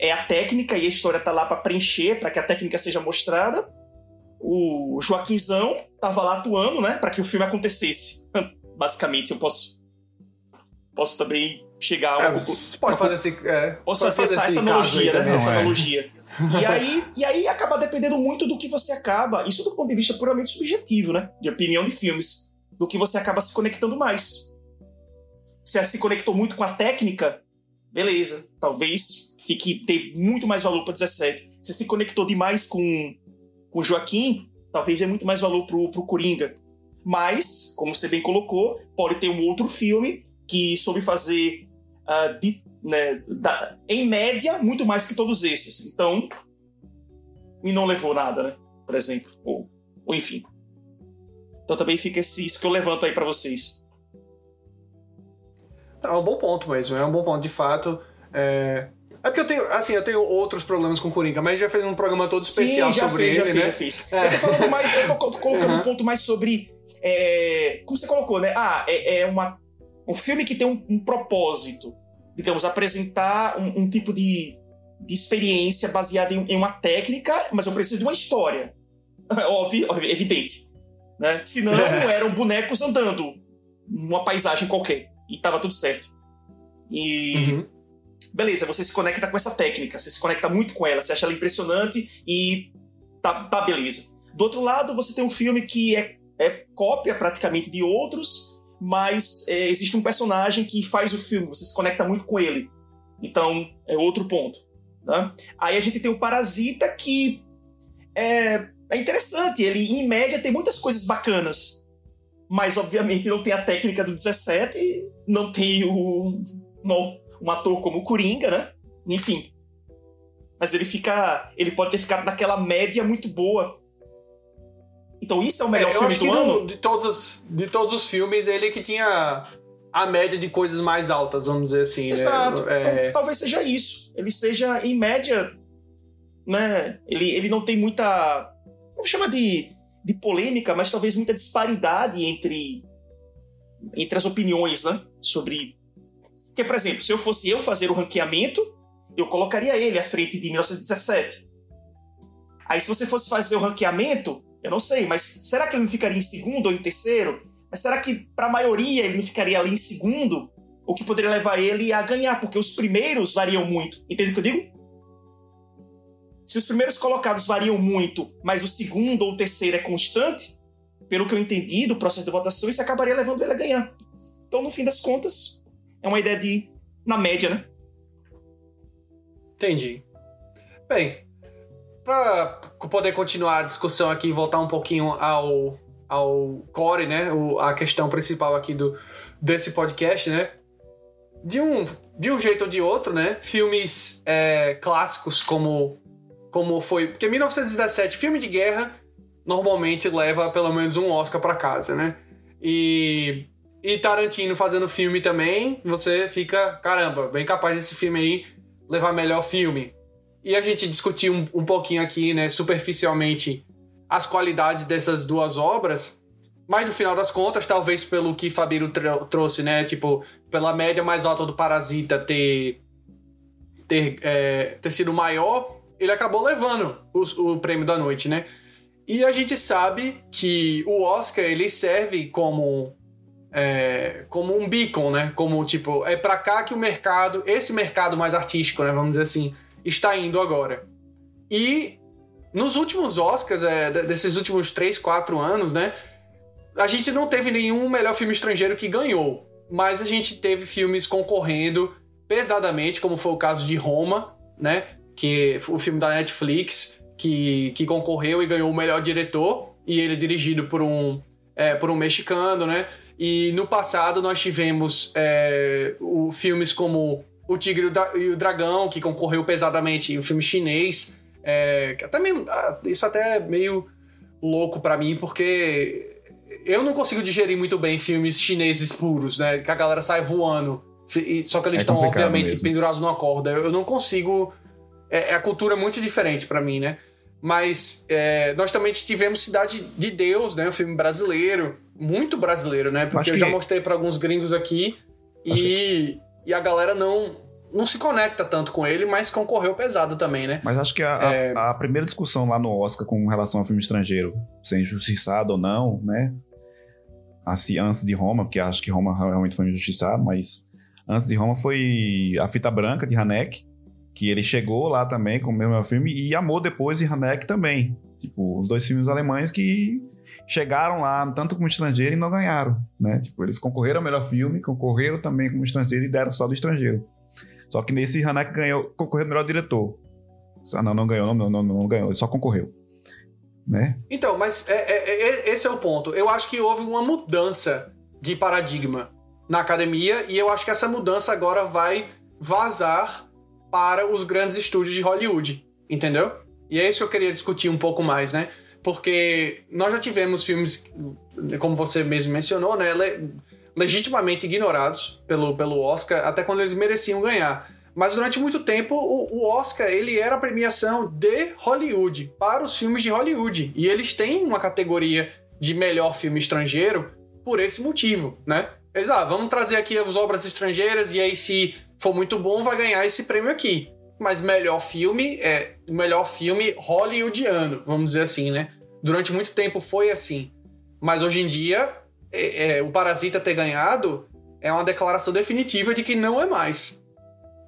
[SPEAKER 2] é a técnica e a história tá lá para preencher, para que a técnica seja mostrada. O Joaquinzão tava lá atuando, né, para que o filme acontecesse. Basicamente, eu posso posso também chegar a
[SPEAKER 1] é, Você pode fazer esse, é,
[SPEAKER 2] posso fazer, fazer essa, essa analogia, né? Essa é. analogia. e aí, e aí acaba dependendo muito do que você acaba, isso do ponto de vista puramente subjetivo, né? De opinião de filmes, do que você acaba se conectando mais. Você se conectou muito com a técnica, beleza, talvez fique ter muito mais valor para 17. Você se conectou demais com com Joaquim, talvez dê muito mais valor pro, pro Coringa. Mas, como você bem colocou, pode ter um outro filme que soube fazer uh, de, né, da, em média muito mais que todos esses. Então, e não levou nada, né? Por exemplo, ou, ou enfim. Então também fica esse, isso que eu levanto aí para vocês.
[SPEAKER 1] É um bom ponto mesmo, é um bom ponto de fato. É, é porque eu tenho, assim, eu tenho outros problemas com o Coringa, mas já fez um programa todo especial
[SPEAKER 2] Sim,
[SPEAKER 1] sobre
[SPEAKER 2] fez,
[SPEAKER 1] ele,
[SPEAKER 2] já
[SPEAKER 1] né?
[SPEAKER 2] já fiz. É. Eu tô falando mais, eu tô colocando uhum. um ponto mais sobre. É, como você colocou, né? Ah, é, é uma, um filme que tem um, um propósito. Digamos, apresentar um, um tipo de, de experiência baseada em, em, uma técnica, mas eu preciso de uma história. Óbvio, evidente. Né? Senão eram bonecos andando numa paisagem qualquer. E tava tudo certo. E. Uhum beleza, você se conecta com essa técnica, você se conecta muito com ela, você acha ela impressionante e tá, tá beleza. Do outro lado, você tem um filme que é, é cópia praticamente de outros, mas é, existe um personagem que faz o filme, você se conecta muito com ele. Então, é outro ponto. Né? Aí a gente tem o Parasita, que é, é interessante, ele em média tem muitas coisas bacanas, mas obviamente não tem a técnica do 17, não tem o. um ator como o Coringa, né? Enfim. Mas ele fica. Ele pode ter ficado naquela média muito boa. Então isso é o melhor é, filme do ano?
[SPEAKER 1] de, todos os, de todos os filmes, ele que tinha a média de coisas mais altas, vamos dizer assim.
[SPEAKER 2] Né? Exato. Né? É... Então, talvez seja isso. Ele seja, em média, né? Ele, ele não tem muita. Não chama de, de polêmica, mas talvez muita disparidade entre, entre as opiniões, né? Sobre porque, por exemplo, se eu fosse eu fazer o ranqueamento, eu colocaria ele à frente de 1917. Aí, se você fosse fazer o ranqueamento, eu não sei, mas será que ele não ficaria em segundo ou em terceiro? Mas será que para a maioria ele não ficaria ali em segundo? O que poderia levar ele a ganhar? Porque os primeiros variam muito. Entende o que eu digo? Se os primeiros colocados variam muito, mas o segundo ou o terceiro é constante, pelo que eu entendi do processo de votação, isso acabaria levando ele a ganhar. Então, no fim das contas, é uma ideia de na média, né?
[SPEAKER 1] Entendi. Bem, para poder continuar a discussão aqui e voltar um pouquinho ao, ao core, né? O, a questão principal aqui do, desse podcast, né? De um, de um jeito ou de outro, né? Filmes é, clássicos como, como foi. Porque 1917, filme de guerra, normalmente leva pelo menos um Oscar para casa, né? E, e Tarantino fazendo filme também, você fica, caramba, bem capaz desse filme aí levar melhor filme. E a gente discutiu um, um pouquinho aqui, né, superficialmente, as qualidades dessas duas obras, mas no final das contas, talvez pelo que Fabiro trouxe, né, tipo, pela média mais alta do Parasita ter, ter, é, ter sido maior, ele acabou levando o, o prêmio da noite, né? E a gente sabe que o Oscar ele serve como é, como um beacon, né? Como tipo é para cá que o mercado, esse mercado mais artístico, né? Vamos dizer assim, está indo agora. E nos últimos Oscars, é, desses últimos 3, 4 anos, né? A gente não teve nenhum melhor filme estrangeiro que ganhou, mas a gente teve filmes concorrendo pesadamente, como foi o caso de Roma, né? Que o filme da Netflix, que, que concorreu e ganhou o melhor diretor, e ele é dirigido por um, é, por um mexicano, né? E no passado nós tivemos é, o, filmes como O Tigre e o Dragão, que concorreu pesadamente, um filme chinês. É, até meio, ah, isso até é meio louco para mim, porque eu não consigo digerir muito bem filmes chineses puros, né? Que a galera sai voando. Só que eles é estão, obviamente, mesmo. pendurados numa corda. Eu não consigo. É, é a cultura muito diferente para mim, né? Mas é, nós também tivemos Cidade de Deus, né? Um filme brasileiro, muito brasileiro, né? Porque eu já mostrei para alguns gringos aqui e, e a galera não, não se conecta tanto com ele, mas concorreu pesado também, né?
[SPEAKER 3] Mas acho que a, é... a, a, primeira discussão lá no Oscar com relação ao filme estrangeiro, ser injustiçado ou não, né? Assim, antes de Roma, porque acho que Roma realmente foi injustiçado, mas antes de Roma foi A Fita Branca, de Haneke, que ele chegou lá também com o mesmo filme e amou depois de Haneck também. Tipo, os dois filmes alemães que chegaram lá tanto como estrangeiro e não ganharam, né? Tipo, eles concorreram ao melhor filme, concorreram também como estrangeiro e deram só do estrangeiro. Sor que nesse Haneck ganhou, concorreu ao melhor diretor. Ah, não, não ganhou, não, não, não, não ganhou, ele só concorreu. Né?
[SPEAKER 1] Então, mas é, é, é, esse é o ponto. Eu acho que houve uma mudança de paradigma na academia e eu acho que essa mudança agora vai vazar para os grandes estúdios de Hollywood, entendeu? E é isso que eu queria discutir um pouco mais, né? Porque nós já tivemos filmes, como você mesmo mencionou, né? Le legitimamente ignorados pelo, pelo Oscar, até quando eles mereciam ganhar. Mas durante muito tempo, o, Oscar ele era a premiação de Hollywood, para os filmes de Hollywood. E eles têm uma categoria de melhor filme estrangeiro por esse motivo, né? Eles, ah, vamos trazer aqui as obras estrangeiras e aí se for muito bom, vai ganhar esse prêmio aqui. Mas melhor filme é melhor filme hollywoodiano, vamos dizer assim, né? Durante muito tempo foi assim. Mas hoje em dia, é, é, o Parasita ter ganhado é uma declaração definitiva de que não é mais.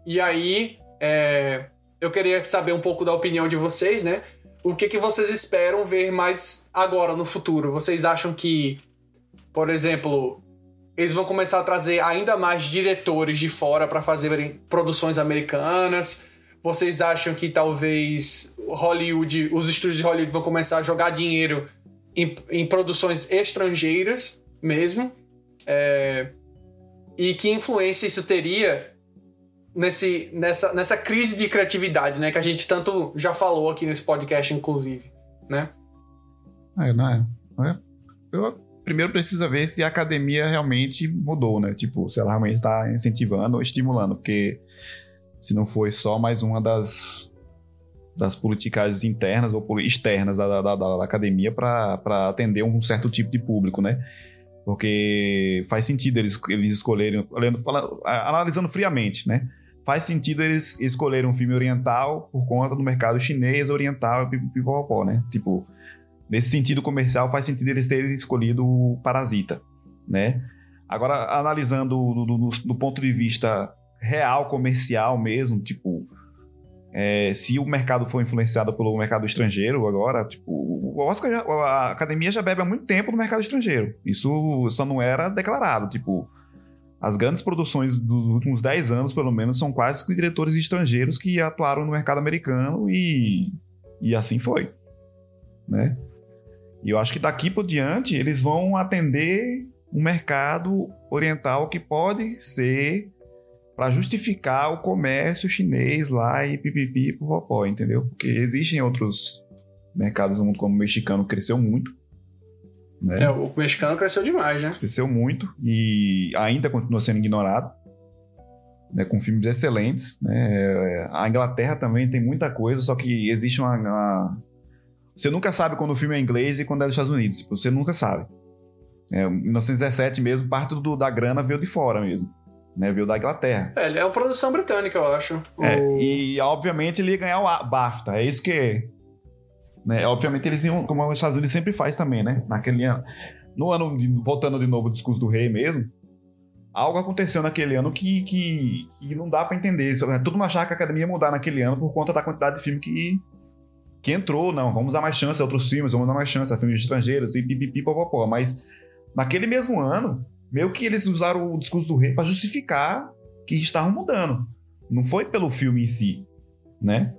[SPEAKER 1] E aí, é, eu queria saber um pouco da opinião de vocês, né? O que, que vocês esperam ver mais agora, no futuro? Vocês acham que, por exemplo, eles vão começar a trazer ainda mais diretores de fora para fazerem produções americanas. Vocês acham que talvez Hollywood, os estúdios de Hollywood vão começar a jogar dinheiro em, em produções estrangeiras mesmo? É, e que influência isso teria nesse, nessa, nessa crise de criatividade, né? Que a gente tanto já falou aqui nesse podcast, inclusive, né?
[SPEAKER 3] É, não é. Não é. Eu primeiro precisa ver se a academia realmente mudou, né? Tipo, se ela realmente está incentivando ou estimulando, porque se não foi só mais uma das, das politicagens internas ou externas da, da, da, da academia para atender um certo tipo de público, né? Porque faz sentido eles, eles escolherem, olhando, falando, analisando friamente, né? Faz sentido eles escolherem um filme oriental por conta do mercado chinês, oriental e pipopó, né? Tipo, Nesse sentido comercial, faz sentido eles terem escolhido o Parasita. né? Agora, analisando do, do, do ponto de vista real, comercial mesmo, tipo, é, se o mercado for influenciado pelo mercado estrangeiro agora, tipo, o Oscar, já, a academia já bebe há muito tempo no mercado estrangeiro. Isso só não era declarado. Tipo, as grandes produções dos últimos 10 anos, pelo menos, são quase com diretores estrangeiros que atuaram no mercado americano e, e assim foi. Né? E eu acho que daqui por diante eles vão atender um mercado oriental que pode ser para justificar o comércio chinês lá e pipipi pro popó, entendeu? Porque existem outros mercados no mundo, como o mexicano cresceu muito. Né?
[SPEAKER 1] É, o mexicano cresceu demais, né?
[SPEAKER 3] Cresceu muito e ainda continua sendo ignorado. Né, com filmes excelentes. Né? A Inglaterra também tem muita coisa, só que existe uma, uma, Você nunca sabe quando o filme é inglês e quando é dos Estados Unidos. Você nunca sabe. É, 1917 mesmo, parte do, da grana veio de fora mesmo né? Veio da Inglaterra.
[SPEAKER 1] É, ele é uma produção britânica, eu acho.
[SPEAKER 3] É, o... E, obviamente, ele ia ganhar o BAFTA. É isso que... Né? Obviamente, eles iam... Como os Estados Unidos sempre faz também, né? Naquele ano... No ano... Voltando de novo ao discurso do rei mesmo, algo aconteceu naquele ano que, que, que não dá para entender. Isso, né? Todo mundo achava que a academia ia mudar naquele ano por conta da quantidade de filme que, que entrou. Não, vamos dar mais chance a outros filmes, vamos dar mais chance a filmes estrangeiros e pipipi, popopó. Mas naquele mesmo ano, meio que eles usaram o discurso do rei para justificar que estavam mudando. Não foi pelo filme em si, né?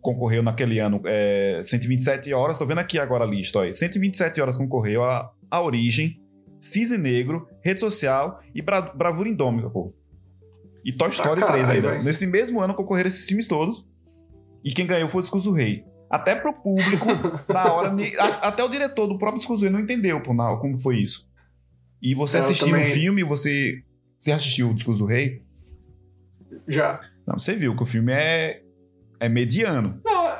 [SPEAKER 3] concorreu naquele ano é, 127 horas, tô vendo aqui agora a lista, ó, 127 horas concorreu a, a Origem, Cisne Negro, Rede Social e Bra Bravura Indômita, pô. E Toy Story ah, 3 ainda. Nesse mesmo ano concorreram esses filmes todos. E quem ganhou foi o Discurso do Rei. Até pro público, na hora. até o diretor do próprio Discurso do Rei não entendeu pô, na, como foi isso. E você assistiu também... o filme, você. Você assistiu o Discurso do Rei?
[SPEAKER 1] Já.
[SPEAKER 3] Não, você viu que o filme é. É mediano.
[SPEAKER 1] Não,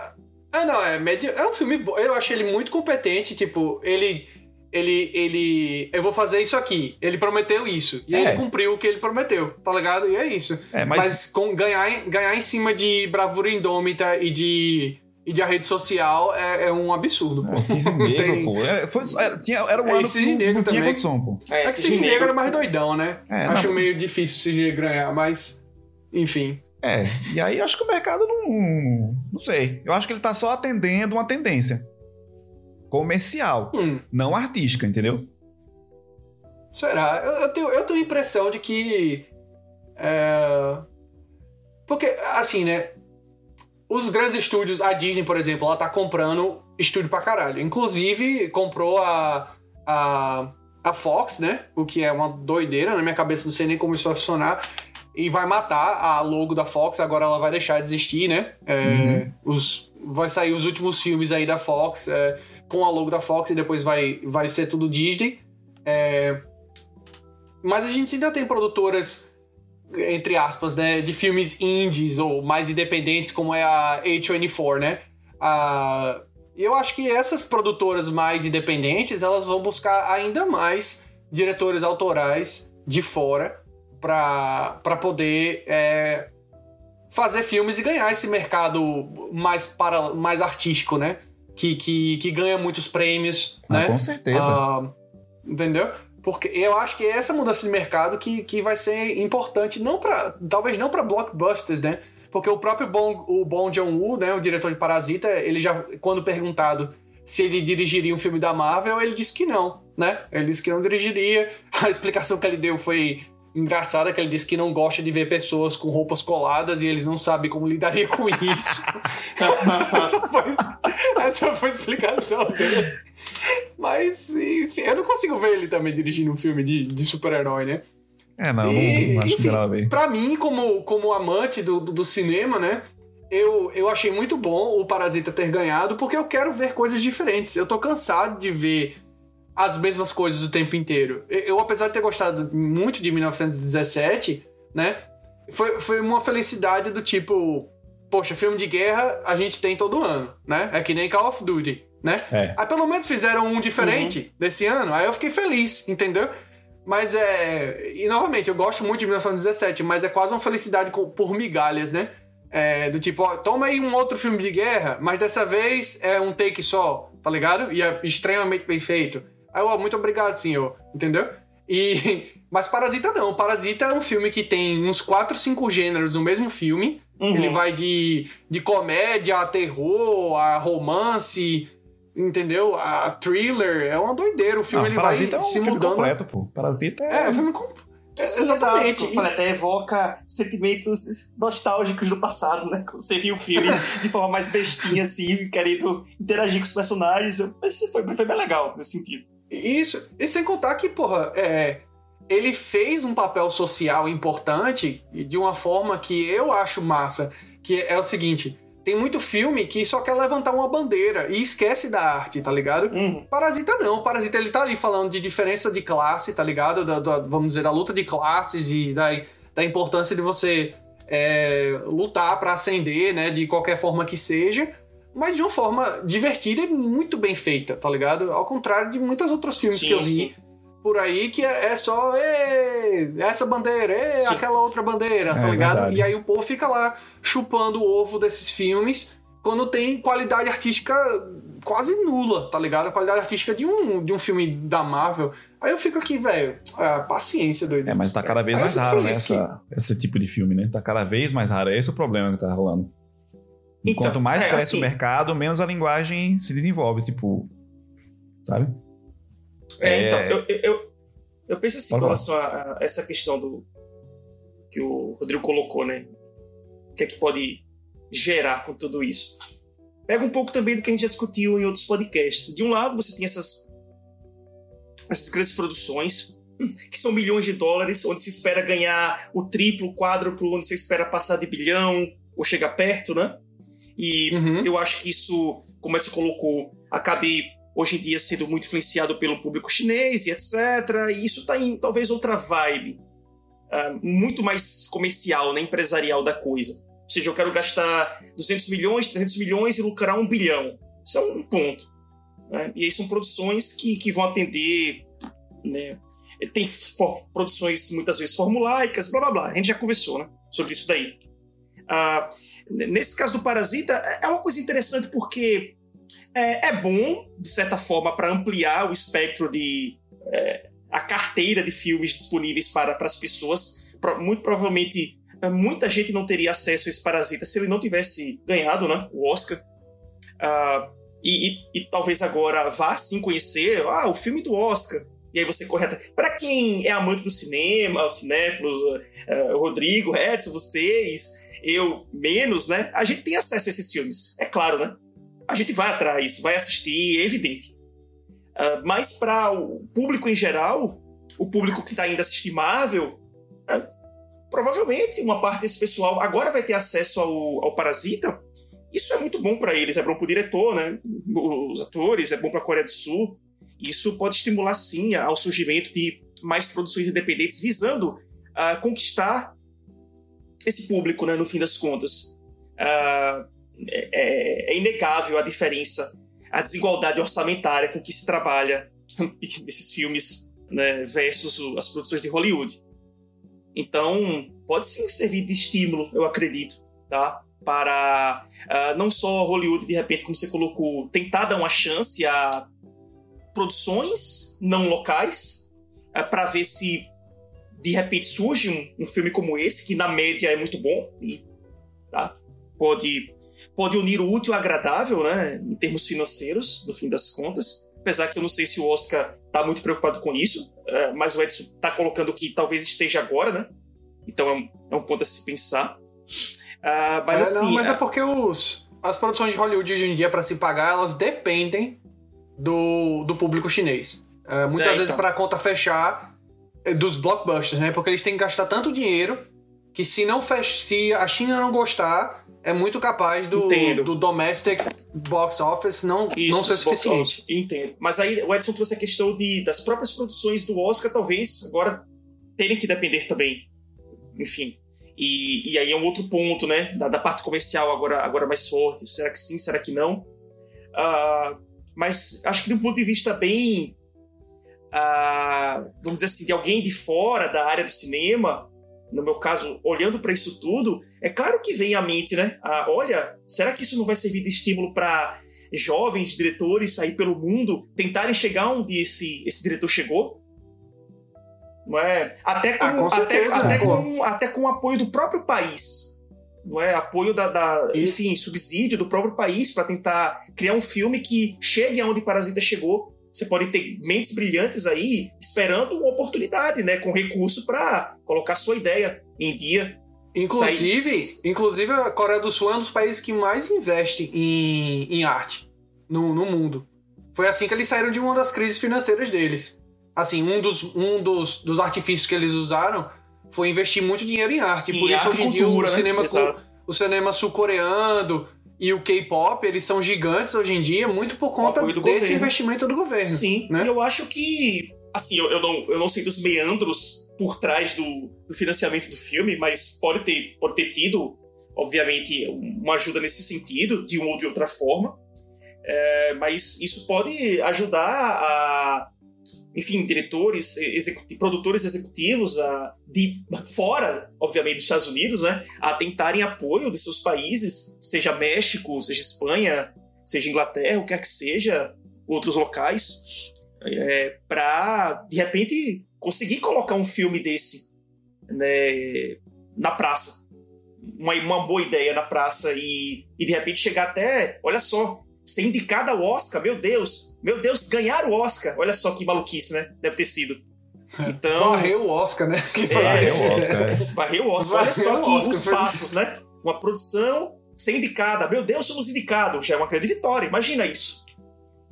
[SPEAKER 1] é, não, é mediano. É um filme bom. Eu achei ele muito competente. Tipo, ele. Ele. ele Eu vou fazer isso aqui. Ele prometeu isso. E é. ele cumpriu o que ele prometeu, tá ligado? E é isso.
[SPEAKER 3] É, mas...
[SPEAKER 1] mas com ganhar, ganhar em cima de bravura indômita e de e de a rede social é, é um absurdo, pô.
[SPEAKER 3] É, Cisne Negro, tem... pô. É, foi, era, tinha, era um é, ano
[SPEAKER 1] Cisne Negro
[SPEAKER 3] não
[SPEAKER 1] também.
[SPEAKER 3] tinha condição, pô.
[SPEAKER 1] É, é que Cisne, Cisne Negro era mais doidão, né? É, acho não... meio difícil o Cisne Negro ganhar, mas... Enfim.
[SPEAKER 3] É, e aí acho que o mercado não... Não sei. Eu acho que ele tá só atendendo uma tendência comercial, hum. não artística, entendeu?
[SPEAKER 1] Será? Eu, eu, tenho, eu tenho a impressão de que... É... Porque, assim, né? Os grandes estúdios, a Disney, por exemplo, ela tá comprando estúdio pra caralho. Inclusive, comprou a, a, a Fox, né? O que é uma doideira, na minha cabeça não sei nem como isso vai funcionar. E vai matar a logo da Fox, agora ela vai deixar de existir, né? É, uhum. os, vai sair os últimos filmes aí da Fox é, com a logo da Fox e depois vai, vai ser tudo Disney. É, mas a gente ainda tem produtoras entre aspas, né, de filmes indies ou mais independentes, como é a A24, né? A, eu acho que essas produtoras mais independentes, elas vão buscar ainda mais diretores autorais de fora para poder é, fazer filmes e ganhar esse mercado mais, para, mais artístico, né? Que, que, que ganha muitos prêmios,
[SPEAKER 3] ah,
[SPEAKER 1] né?
[SPEAKER 3] Com certeza.
[SPEAKER 1] Uh, entendeu? Porque eu acho que é essa mudança de mercado que, que vai ser importante, não para talvez não para blockbusters, né? Porque o próprio Bong, o Bong Joon-woo, né, o diretor de Parasita, ele já quando perguntado se ele dirigiria um filme da Marvel, ele disse que não, né? Ele disse que não dirigiria. A explicação que ele deu foi engraçada que ele disse que não gosta de ver pessoas com roupas coladas e eles não sabem como lidaria com isso. essa, foi, essa foi a explicação dele. Mas, enfim, eu não consigo ver ele também dirigindo um filme de, de super-herói, né?
[SPEAKER 3] É, não, e, não acho enfim, grave.
[SPEAKER 1] Pra mim, como, como amante do, do, do cinema, né? Eu, eu achei muito bom o Parasita ter ganhado, porque eu quero ver coisas diferentes. Eu tô cansado de ver as mesmas coisas o tempo inteiro. Eu, apesar de ter gostado muito de 1917, né? Foi, foi uma felicidade do tipo, poxa, filme de guerra a gente tem todo ano, né? É que nem Call of Duty, né?
[SPEAKER 3] É.
[SPEAKER 1] Aí pelo menos fizeram um diferente uhum. desse ano, aí eu fiquei feliz, entendeu? Mas é. E novamente, eu gosto muito de 1917, mas é quase uma felicidade por migalhas, né? É, do tipo, ó, toma aí um outro filme de guerra, mas dessa vez é um take só, tá ligado? E é extremamente bem feito. Aí eu, muito obrigado, senhor. Entendeu? E. Mas Parasita não. Parasita é um filme que tem uns 4, 5 gêneros no mesmo filme. Uhum. Ele vai de, de comédia a terror, a romance, entendeu? A thriller. É uma doideira. O filme
[SPEAKER 3] não,
[SPEAKER 1] ele
[SPEAKER 3] Parasita
[SPEAKER 1] vai
[SPEAKER 3] é um
[SPEAKER 1] se
[SPEAKER 3] filme
[SPEAKER 1] mudando.
[SPEAKER 3] completo, pô. Parasita é.
[SPEAKER 1] É, é um filme completo.
[SPEAKER 2] Sim, Exatamente. Falei, até evoca sentimentos nostálgicos do passado, né? Quando você viu o filme de forma mais bestinha, assim, querendo interagir com os personagens. Mas foi, foi bem legal nesse sentido.
[SPEAKER 1] Isso. E sem contar que, porra, é, ele fez um papel social importante de uma forma que eu acho massa. Que é o seguinte: tem muito filme que só quer levantar uma bandeira e esquece da arte, tá ligado?
[SPEAKER 2] Uhum.
[SPEAKER 1] Parasita não. Parasita ele tá ali falando de diferença de classe, tá ligado? Da, da, vamos dizer, da luta de classes e da, da importância de você é, lutar para ascender, né? De qualquer forma que seja. Mas de uma forma divertida e muito bem feita, tá ligado? Ao contrário de muitos outros filmes
[SPEAKER 2] sim,
[SPEAKER 1] que eu vi.
[SPEAKER 2] Sim
[SPEAKER 1] por aí que é, é só essa bandeira, aquela outra bandeira, tá é, ligado? Verdade. E aí o povo fica lá chupando o ovo desses filmes quando tem qualidade artística quase nula, tá ligado? A qualidade artística de um, de um filme da Marvel. Aí eu fico aqui, velho, é, paciência, doido.
[SPEAKER 3] É, mas tá cada vez mais raro, né? Essa, esse tipo de filme, né? Tá cada vez mais raro. É esse o problema que tá rolando. Enquanto então, mais é, cresce assim, o mercado, menos a linguagem se desenvolve, tipo. Sabe?
[SPEAKER 2] É, então, eu, eu, eu penso assim com relação a, a, essa questão do que o Rodrigo colocou, né? O que é que pode gerar com tudo isso? Pega um pouco também do que a gente já discutiu em outros podcasts. De um lado, você tem essas, essas grandes produções, que são milhões de dólares, onde se espera ganhar o triplo, o quádruplo, onde você espera passar de bilhão ou chegar perto, né? E uhum. eu acho que isso, como você colocou, acabe hoje em dia sendo muito influenciado pelo público chinês e etc. E isso está em talvez outra vibe, uh, muito mais comercial, né, empresarial da coisa. Ou seja, eu quero gastar 200 milhões, 300 milhões e lucrar um bilhão. Isso é um ponto. Né? E aí são produções que, que vão atender. Né? Tem produções muitas vezes formulaicas, blá blá blá. A gente já conversou né, sobre isso daí. Uh, nesse caso do Parasita, é uma coisa interessante porque é, é bom, de certa forma, para ampliar o espectro de. É, a carteira de filmes disponíveis para, para as pessoas. Muito provavelmente, é, muita gente não teria acesso a esse Parasita se ele não tivesse ganhado né, o Oscar. Uh, e, e, e, talvez agora vá sim conhecer ah, o filme do Oscar. E aí você corre atrás. Para quem é amante do cinema, os cinéfilos, uh, Rodrigo, Edson, vocês, eu menos, né? A gente tem acesso a esses filmes, é claro, né? a gente vai atrás, vai assistir, é evidente. Uh, mas para o público em geral, o público que está ainda assistir Marvel, uh, provavelmente uma parte desse pessoal agora vai ter acesso ao, ao Parasita. Isso é muito bom para eles, é bom para o diretor, né? os atores, é bom para a Coreia do Sul. Isso pode estimular sim ao surgimento de mais produções independentes visando uh, conquistar esse público, né, no fim das contas. Uh, é, é, inegável a diferença, a desigualdade orçamentária com que se trabalha esses filmes né, versus as produções de Hollywood. Então, pode sim servir de estímulo, eu acredito, tá? Para uh, não só Hollywood, de repente, como você colocou, tentar dar uma chance a produções não locais, uh, para ver se de repente surge um, um, filme como esse, que na média é muito bom, e tá? pode pode unir o útil ao agradável, né, em termos financeiros, no fim das contas. Apesar que eu não sei se o Oscar está muito preocupado com isso, é, mas o Edson está colocando que talvez esteja agora, né? Então é um, é um ponto a se pensar. Uh, mas
[SPEAKER 1] é,
[SPEAKER 2] assim.
[SPEAKER 1] Não, mas é, é porque os, as produções de Hollywood hoje em dia, para se pagar, elas dependem do, do público chinês. Uh, muitas é, vezes, então. para a conta fechar, é, dos blockbusters, né? Porque eles têm que gastar tanto dinheiro que se não fecha, se a China não gostar, é muito capaz do, do domestic box office não, Isso, não ser suficiente.
[SPEAKER 2] Entendo. Mas aí o Edson trouxe a questão de, das próprias produções do Oscar, talvez agora terem que depender também. Enfim. E, e aí é um outro ponto, né? Da, da parte comercial agora, agora mais forte. Será que sim? Será que não? Uh, mas acho que de um ponto de vista bem. Uh, vamos dizer assim, de alguém de fora da área do cinema, no meu caso, olhando para isso tudo, é claro que vem à mente, né? Ah, olha, será que isso não vai servir de estímulo para jovens diretores aí pelo mundo tentarem chegar onde esse, esse diretor chegou. Não é? Até com,
[SPEAKER 1] Ah, com certeza,
[SPEAKER 2] até, até, com, até com o apoio do próprio país. Não é? Apoio da, da enfim, subsídio do próprio país para tentar criar um filme que chegue aonde Parasita chegou. Você pode ter mentes brilhantes aí esperando uma oportunidade, né, com recurso para colocar sua ideia em dia.
[SPEAKER 1] Inclusive,
[SPEAKER 2] Sai-
[SPEAKER 1] inclusive, a Coreia do Sul é um dos países que mais investe em, em arte no, no mundo. Foi assim que eles saíram de uma das crises financeiras deles. Assim, um dos, um dos, dos artifícios que eles usaram foi investir muito dinheiro em arte.
[SPEAKER 2] Sim,
[SPEAKER 1] Por isso,
[SPEAKER 2] arte
[SPEAKER 1] hoje em dia, o
[SPEAKER 2] cultura, né?
[SPEAKER 1] cinema, o cinema sul-coreano e o K-pop, eles são gigantes hoje em dia, muito por conta desse
[SPEAKER 2] governo.
[SPEAKER 1] investimento do governo.
[SPEAKER 2] Sim,
[SPEAKER 1] né?
[SPEAKER 2] e eu acho que. Assim, eu, eu, não, eu não sei dos meandros por trás do, do financiamento do filme, mas pode ter, pode ter tido, obviamente, uma ajuda nesse sentido, de uma ou de outra forma. É, mas isso pode ajudar a. Enfim, diretores, produtores executivos a, de fora, obviamente, dos Estados Unidos, né, a tentarem apoio de seus países, seja México, seja Espanha, seja Inglaterra, o que quer que seja, outros locais, é, para de repente conseguir colocar um filme desse né, na praça. Uma, uma boa ideia na praça e, e de repente chegar até, olha só, ser indicada ao Oscar, meu Deus, meu Deus, ganhar o Oscar, olha só que maluquice, né? Deve ter sido. Então,
[SPEAKER 1] Varreu o Oscar, né? Que que
[SPEAKER 3] Varreu o Oscar, é.
[SPEAKER 2] varreu o Oscar. Olha só que
[SPEAKER 1] Oscar,
[SPEAKER 2] os passos, né? Uma produção ser indicada. Meu Deus, somos indicados. Já é uma grande vitória. Imagina isso.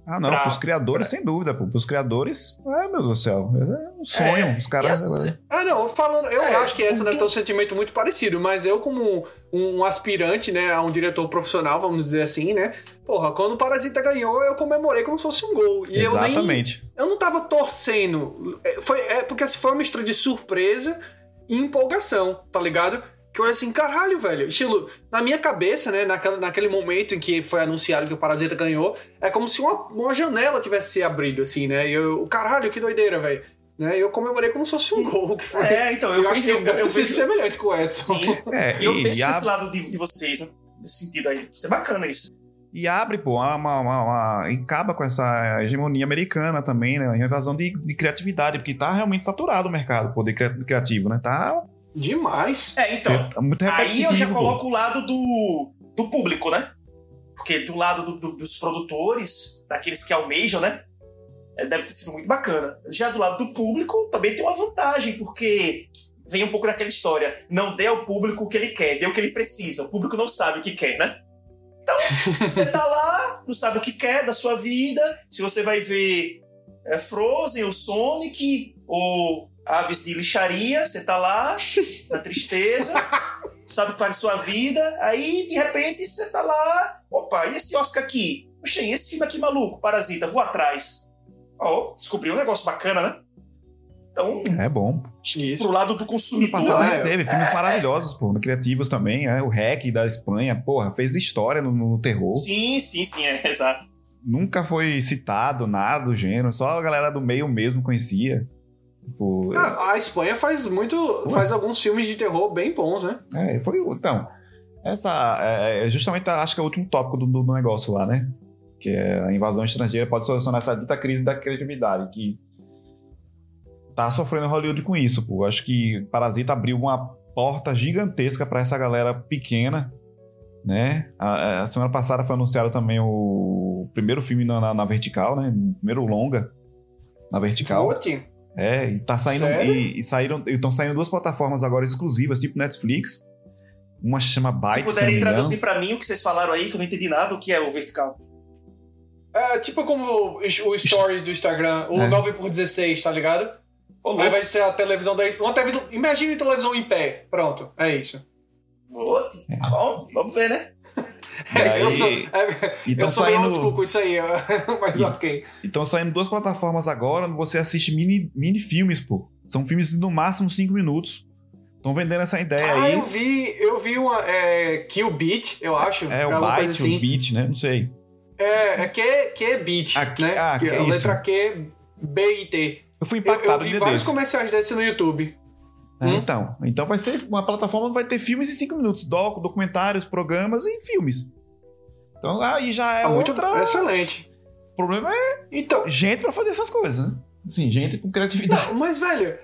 [SPEAKER 3] Ah, não,
[SPEAKER 2] Pra-
[SPEAKER 3] pros criadores, sem dúvida, pô. Pros criadores, é, meu Deus do céu. É um sonho.
[SPEAKER 2] É,
[SPEAKER 3] Os caras.
[SPEAKER 2] e assim,
[SPEAKER 1] Ah, não, falando, eu
[SPEAKER 2] É,
[SPEAKER 1] acho que essa deve ter um sentimento muito parecido, mas eu, como um, um aspirante, né, a um diretor profissional, vamos dizer assim, né? Porra, quando o Parasita ganhou, eu comemorei como se fosse um gol. E eu nem.
[SPEAKER 3] Exatamente.
[SPEAKER 1] Eu não tava torcendo. É, Foi, é porque assim, foi uma mistura de surpresa e empolgação, tá ligado? Que eu olhei assim, caralho, velho. Estilo, na minha cabeça, né, naquela, naquele momento em que foi anunciado que o Parasita ganhou, é como se uma, uma janela tivesse se abrido, assim, né? E eu, caralho, que doideira, velho. Né? Eu comemorei como se fosse um gol. Que foi.
[SPEAKER 2] É, então, eu,
[SPEAKER 1] eu, acho que
[SPEAKER 2] eu, eu
[SPEAKER 1] sido
[SPEAKER 2] vejo.
[SPEAKER 1] semelhante com o Edson.
[SPEAKER 2] Sim.
[SPEAKER 3] É,
[SPEAKER 2] E eu penso
[SPEAKER 3] e, a-
[SPEAKER 2] desse lado de, de vocês, né? Nesse sentido aí. Isso é bacana isso.
[SPEAKER 3] e abre, pô, uma, uma, uma- e acaba com essa hegemonia americana também, né? Uma invasão de, de criatividade, porque tá realmente saturado o mercado, pô, de cri- criativo, né? Tá
[SPEAKER 1] Demais.
[SPEAKER 2] É, então.
[SPEAKER 3] tá muito
[SPEAKER 2] Aí eu já coloco o lado do, do público, né? Porque do lado do- do- dos produtores, daqueles que almejam, né? é, Deve ter sido muito bacana. Já do lado do público, também tem uma vantagem, porque vem um pouco daquela história. Não dê ao público o que ele quer, dê o que ele precisa. O público não sabe o que quer, né? Então, você tá lá, não sabe o que quer da sua vida. Se você vai ver é, Frozen, ou Sonic, ou Aves de Lixaria, você tá lá, na tristeza sabe o que faz sua vida, aí de repente você tá lá, opa, e esse Oscar aqui? Poxa, e esse filme aqui maluco, Parasita, vou atrás. Ó, descobri um negócio bacana, né? Então,
[SPEAKER 3] É bom.
[SPEAKER 1] Isso.
[SPEAKER 2] pro lado do
[SPEAKER 3] No
[SPEAKER 2] consumidor,
[SPEAKER 3] passado
[SPEAKER 1] né?
[SPEAKER 3] a gente teve filmes maravilhosos, pô, criativos também, é, o Hack da Espanha, porra, fez história no, no terror.
[SPEAKER 2] sim, sim, sim, é, exato.
[SPEAKER 3] Nunca foi citado nada do gênero, só a galera do meio mesmo conhecia. Tipo,
[SPEAKER 1] Ah, a Espanha faz muito. faz alguns filmes de terror bem bons, né?
[SPEAKER 3] é, foi. Então, essa é, é justamente acho que é o último tópico do, do negócio lá, né? Que é a invasão estrangeira pode solucionar essa dita crise da criatividade, que tá sofrendo Hollywood com isso, pô. Acho que Parasita abriu uma porta gigantesca para essa galera pequena, né? A, a semana passada foi anunciado também o primeiro filme na, na- na vertical, né? O primeiro longa na vertical.
[SPEAKER 1] Vote.
[SPEAKER 3] É, e tá saindo.
[SPEAKER 1] Sério?
[SPEAKER 3] E, e saíram. Estão saindo duas plataformas agora exclusivas, tipo Netflix. Uma chama Byte.
[SPEAKER 2] Se puderem traduzir pra mim o que vocês falaram aí, que eu não entendi nada, o que é o vertical.
[SPEAKER 1] É tipo como o, o Stories do Instagram, o
[SPEAKER 3] É.
[SPEAKER 1] 9x16, tá ligado? Aí vai ser a televisão da. Uma televisão, imagine televisão em pé. Pronto, é isso.
[SPEAKER 2] vote. Tá bom, vamos ver, né?
[SPEAKER 3] Daí-
[SPEAKER 1] eu sou, é,
[SPEAKER 3] E
[SPEAKER 1] eu sou meio old
[SPEAKER 3] saindo,
[SPEAKER 1] school com isso aí, mas
[SPEAKER 3] E-
[SPEAKER 1] ok.
[SPEAKER 3] e tão saindo duas plataformas agora você assiste mini, mini filmes, pô. São filmes de no máximo 5 minutos. Estão vendendo essa ideia
[SPEAKER 1] Ah,
[SPEAKER 3] aí.
[SPEAKER 1] eu vi, eu vi uma. É, Kill Beat, eu acho.
[SPEAKER 3] É o Byte,
[SPEAKER 1] assim.
[SPEAKER 3] o Beat, né? Não sei.
[SPEAKER 1] É, é Q, Q Beat,
[SPEAKER 3] Ah, que-
[SPEAKER 1] né?
[SPEAKER 3] ah,
[SPEAKER 1] que
[SPEAKER 3] que
[SPEAKER 1] é a
[SPEAKER 3] isso.
[SPEAKER 1] letra Q, B e T.
[SPEAKER 3] Eu fui
[SPEAKER 1] Eu, eu
[SPEAKER 3] impactado
[SPEAKER 1] vi vários
[SPEAKER 3] desse.
[SPEAKER 1] comerciais desse no YouTube.
[SPEAKER 3] É,
[SPEAKER 1] Hum?
[SPEAKER 3] Então, então vai ser uma plataforma que vai ter filmes em 5 minutos, doc, documentários, programas e filmes. Então aí já é
[SPEAKER 1] muito
[SPEAKER 3] outra.
[SPEAKER 1] excelente.
[SPEAKER 3] O problema é
[SPEAKER 1] Então,
[SPEAKER 3] gente pra fazer essas coisas, né? Assim, gente com criatividade.
[SPEAKER 1] Não, mas, velho.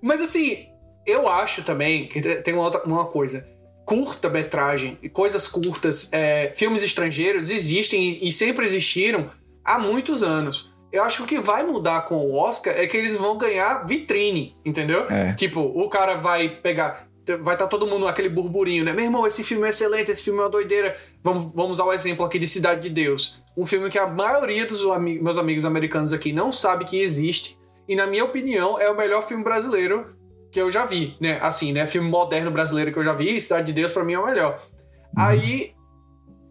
[SPEAKER 1] Mas assim, eu acho também que te- tem uma, outra, uma coisa. Curta-metragem, coisas curtas, é, filmes estrangeiros existem e, e sempre existiram há muitos anos. Eu acho que o que vai mudar com o Oscar é que eles vão ganhar vitrine, entendeu?
[SPEAKER 3] É.
[SPEAKER 1] Tipo, o cara vai pegar. Vai estar todo mundo naquele burburinho, né? Meu irmão, esse filme é excelente, esse filme é uma doideira. Vamos, vamos usar o exemplo aqui de Cidade de Deus. Um filme que a maioria dos ami- meus amigos americanos aqui não sabe que existe. E, na minha opinião, é o melhor filme brasileiro que eu já vi, né? Assim, né? Filme moderno brasileiro que eu já vi. Cidade de Deus, pra mim, é o melhor. Aí.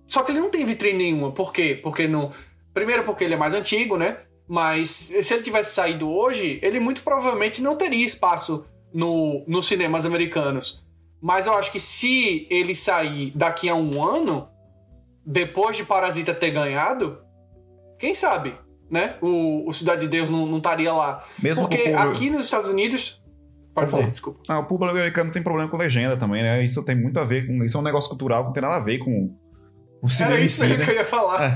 [SPEAKER 1] Só que ele não tem vitrine nenhuma. Por quê? Porque não. Primeiro, porque ele é mais antigo, né? Mas se ele tivesse saído hoje, ele muito provavelmente não teria espaço no, nos cinemas americanos. Mas eu acho que se ele sair daqui a um ano, depois de Parasita ter ganhado, quem sabe, né? O, o Cidade de Deus não, não estaria lá.
[SPEAKER 3] Mesmo
[SPEAKER 1] Porque
[SPEAKER 3] público-
[SPEAKER 1] aqui nos Estados Unidos. Pode ser, desculpa.
[SPEAKER 3] Ah, o público americano tem problema com legenda também, né? Isso tem muito a ver com. Isso é um negócio cultural que não tem nada a ver com o cinema
[SPEAKER 1] Era isso
[SPEAKER 3] si, né?
[SPEAKER 1] que eu ia falar.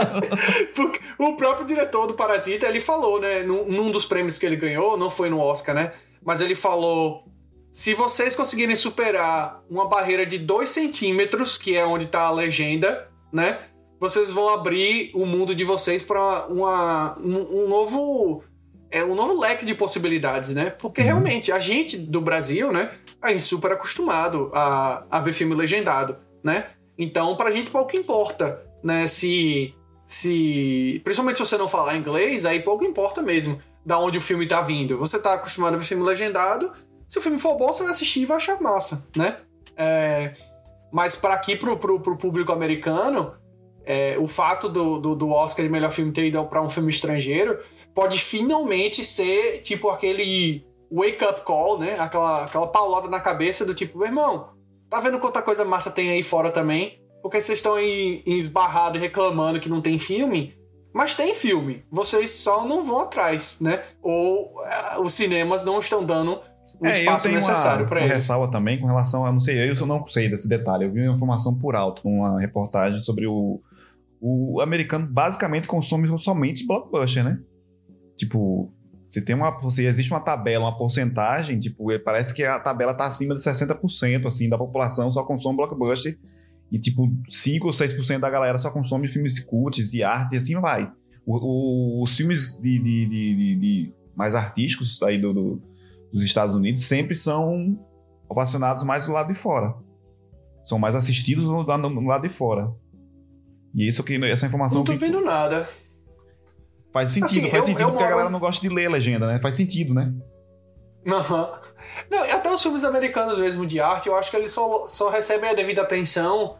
[SPEAKER 1] Porque o próprio diretor do Parasita, ele falou, né? Num, num dos prêmios que ele ganhou, não foi no Oscar, né? Mas ele falou: se vocês conseguirem superar uma barreira de 2 centímetros, que é onde tá a legenda, né? Vocês vão abrir o mundo de vocês para uma, um, um novo. É um novo leque de possibilidades, né? Porque realmente, a gente do Brasil, né? A gente super acostumado a, a ver filme legendado, né? Então, pra gente pouco importa, né? Se. se Principalmente se você não falar inglês, aí pouco importa mesmo da onde o filme tá vindo. Você tá acostumado a ver filme legendado, se o filme for bom, você vai assistir e vai achar massa, né? É, mas para aqui, pro, pro, pro público americano, é, o fato do, do, do Oscar de melhor filme ter ido pra um filme estrangeiro pode finalmente ser tipo aquele wake-up call, né? Aquela, aquela paulada na cabeça do tipo, meu irmão, tá vendo quanta coisa massa tem aí fora também? Porque vocês estão aí esbarrado e reclamando que não tem filme? Mas tem filme. Vocês só não vão atrás, né? Ou ah, os cinemas não estão dando o
[SPEAKER 3] É,
[SPEAKER 1] espaço necessário para eles.
[SPEAKER 3] ressalva também com relação a, não sei, eu não sei desse detalhe, eu vi uma informação por alto, uma reportagem sobre o, o americano basicamente consome somente blockbuster, né? Tipo, se tem uma, se existe uma tabela, uma porcentagem, tipo, parece que a tabela tá acima de 60%, assim, da população só consome blockbuster e, tipo, 5 ou 6% da galera só consome filmes cults e arte e assim vai. O- o- os filmes de, de- de- de- de mais artísticos aí do- do, dos Estados Unidos sempre são ovacionados mais do lado de fora. São mais assistidos no, no- no lado de fora. E isso que essa informação
[SPEAKER 1] Não tô
[SPEAKER 3] que
[SPEAKER 1] vendo nada.
[SPEAKER 3] Faz sentido,
[SPEAKER 1] Assim,
[SPEAKER 3] faz
[SPEAKER 1] eu-
[SPEAKER 3] sentido
[SPEAKER 1] eu
[SPEAKER 3] porque a
[SPEAKER 1] moro-
[SPEAKER 3] galera não gosta de ler a legenda, né? Faz sentido, né?
[SPEAKER 1] Aham. Não, e até os filmes americanos mesmo de arte, eu acho que eles só, só recebem a devida atenção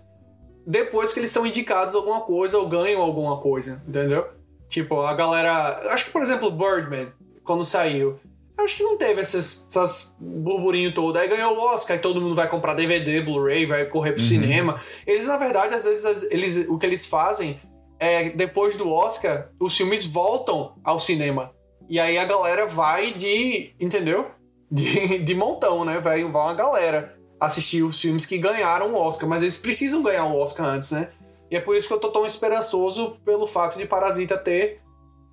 [SPEAKER 1] depois que eles são indicados a alguma coisa ou ganham alguma coisa, entendeu? Tipo, a galera. Acho que, por exemplo, Birdman, quando saiu. Acho que não teve esses, essas burburinho todo. Aí ganhou o Oscar e todo mundo vai comprar DVD, Blu-ray, vai correr pro
[SPEAKER 3] Uhum.
[SPEAKER 1] cinema. Eles, na verdade, às vezes, eles, o que eles fazem é, depois do Oscar, os filmes voltam ao cinema. E aí a galera vai de. Entendeu? De, de montão, né? Vai, vai uma galera assistir os filmes que ganharam o Oscar. Mas eles precisam ganhar o Oscar antes, né? E é por isso que eu tô tão esperançoso pelo fato de Parasita ter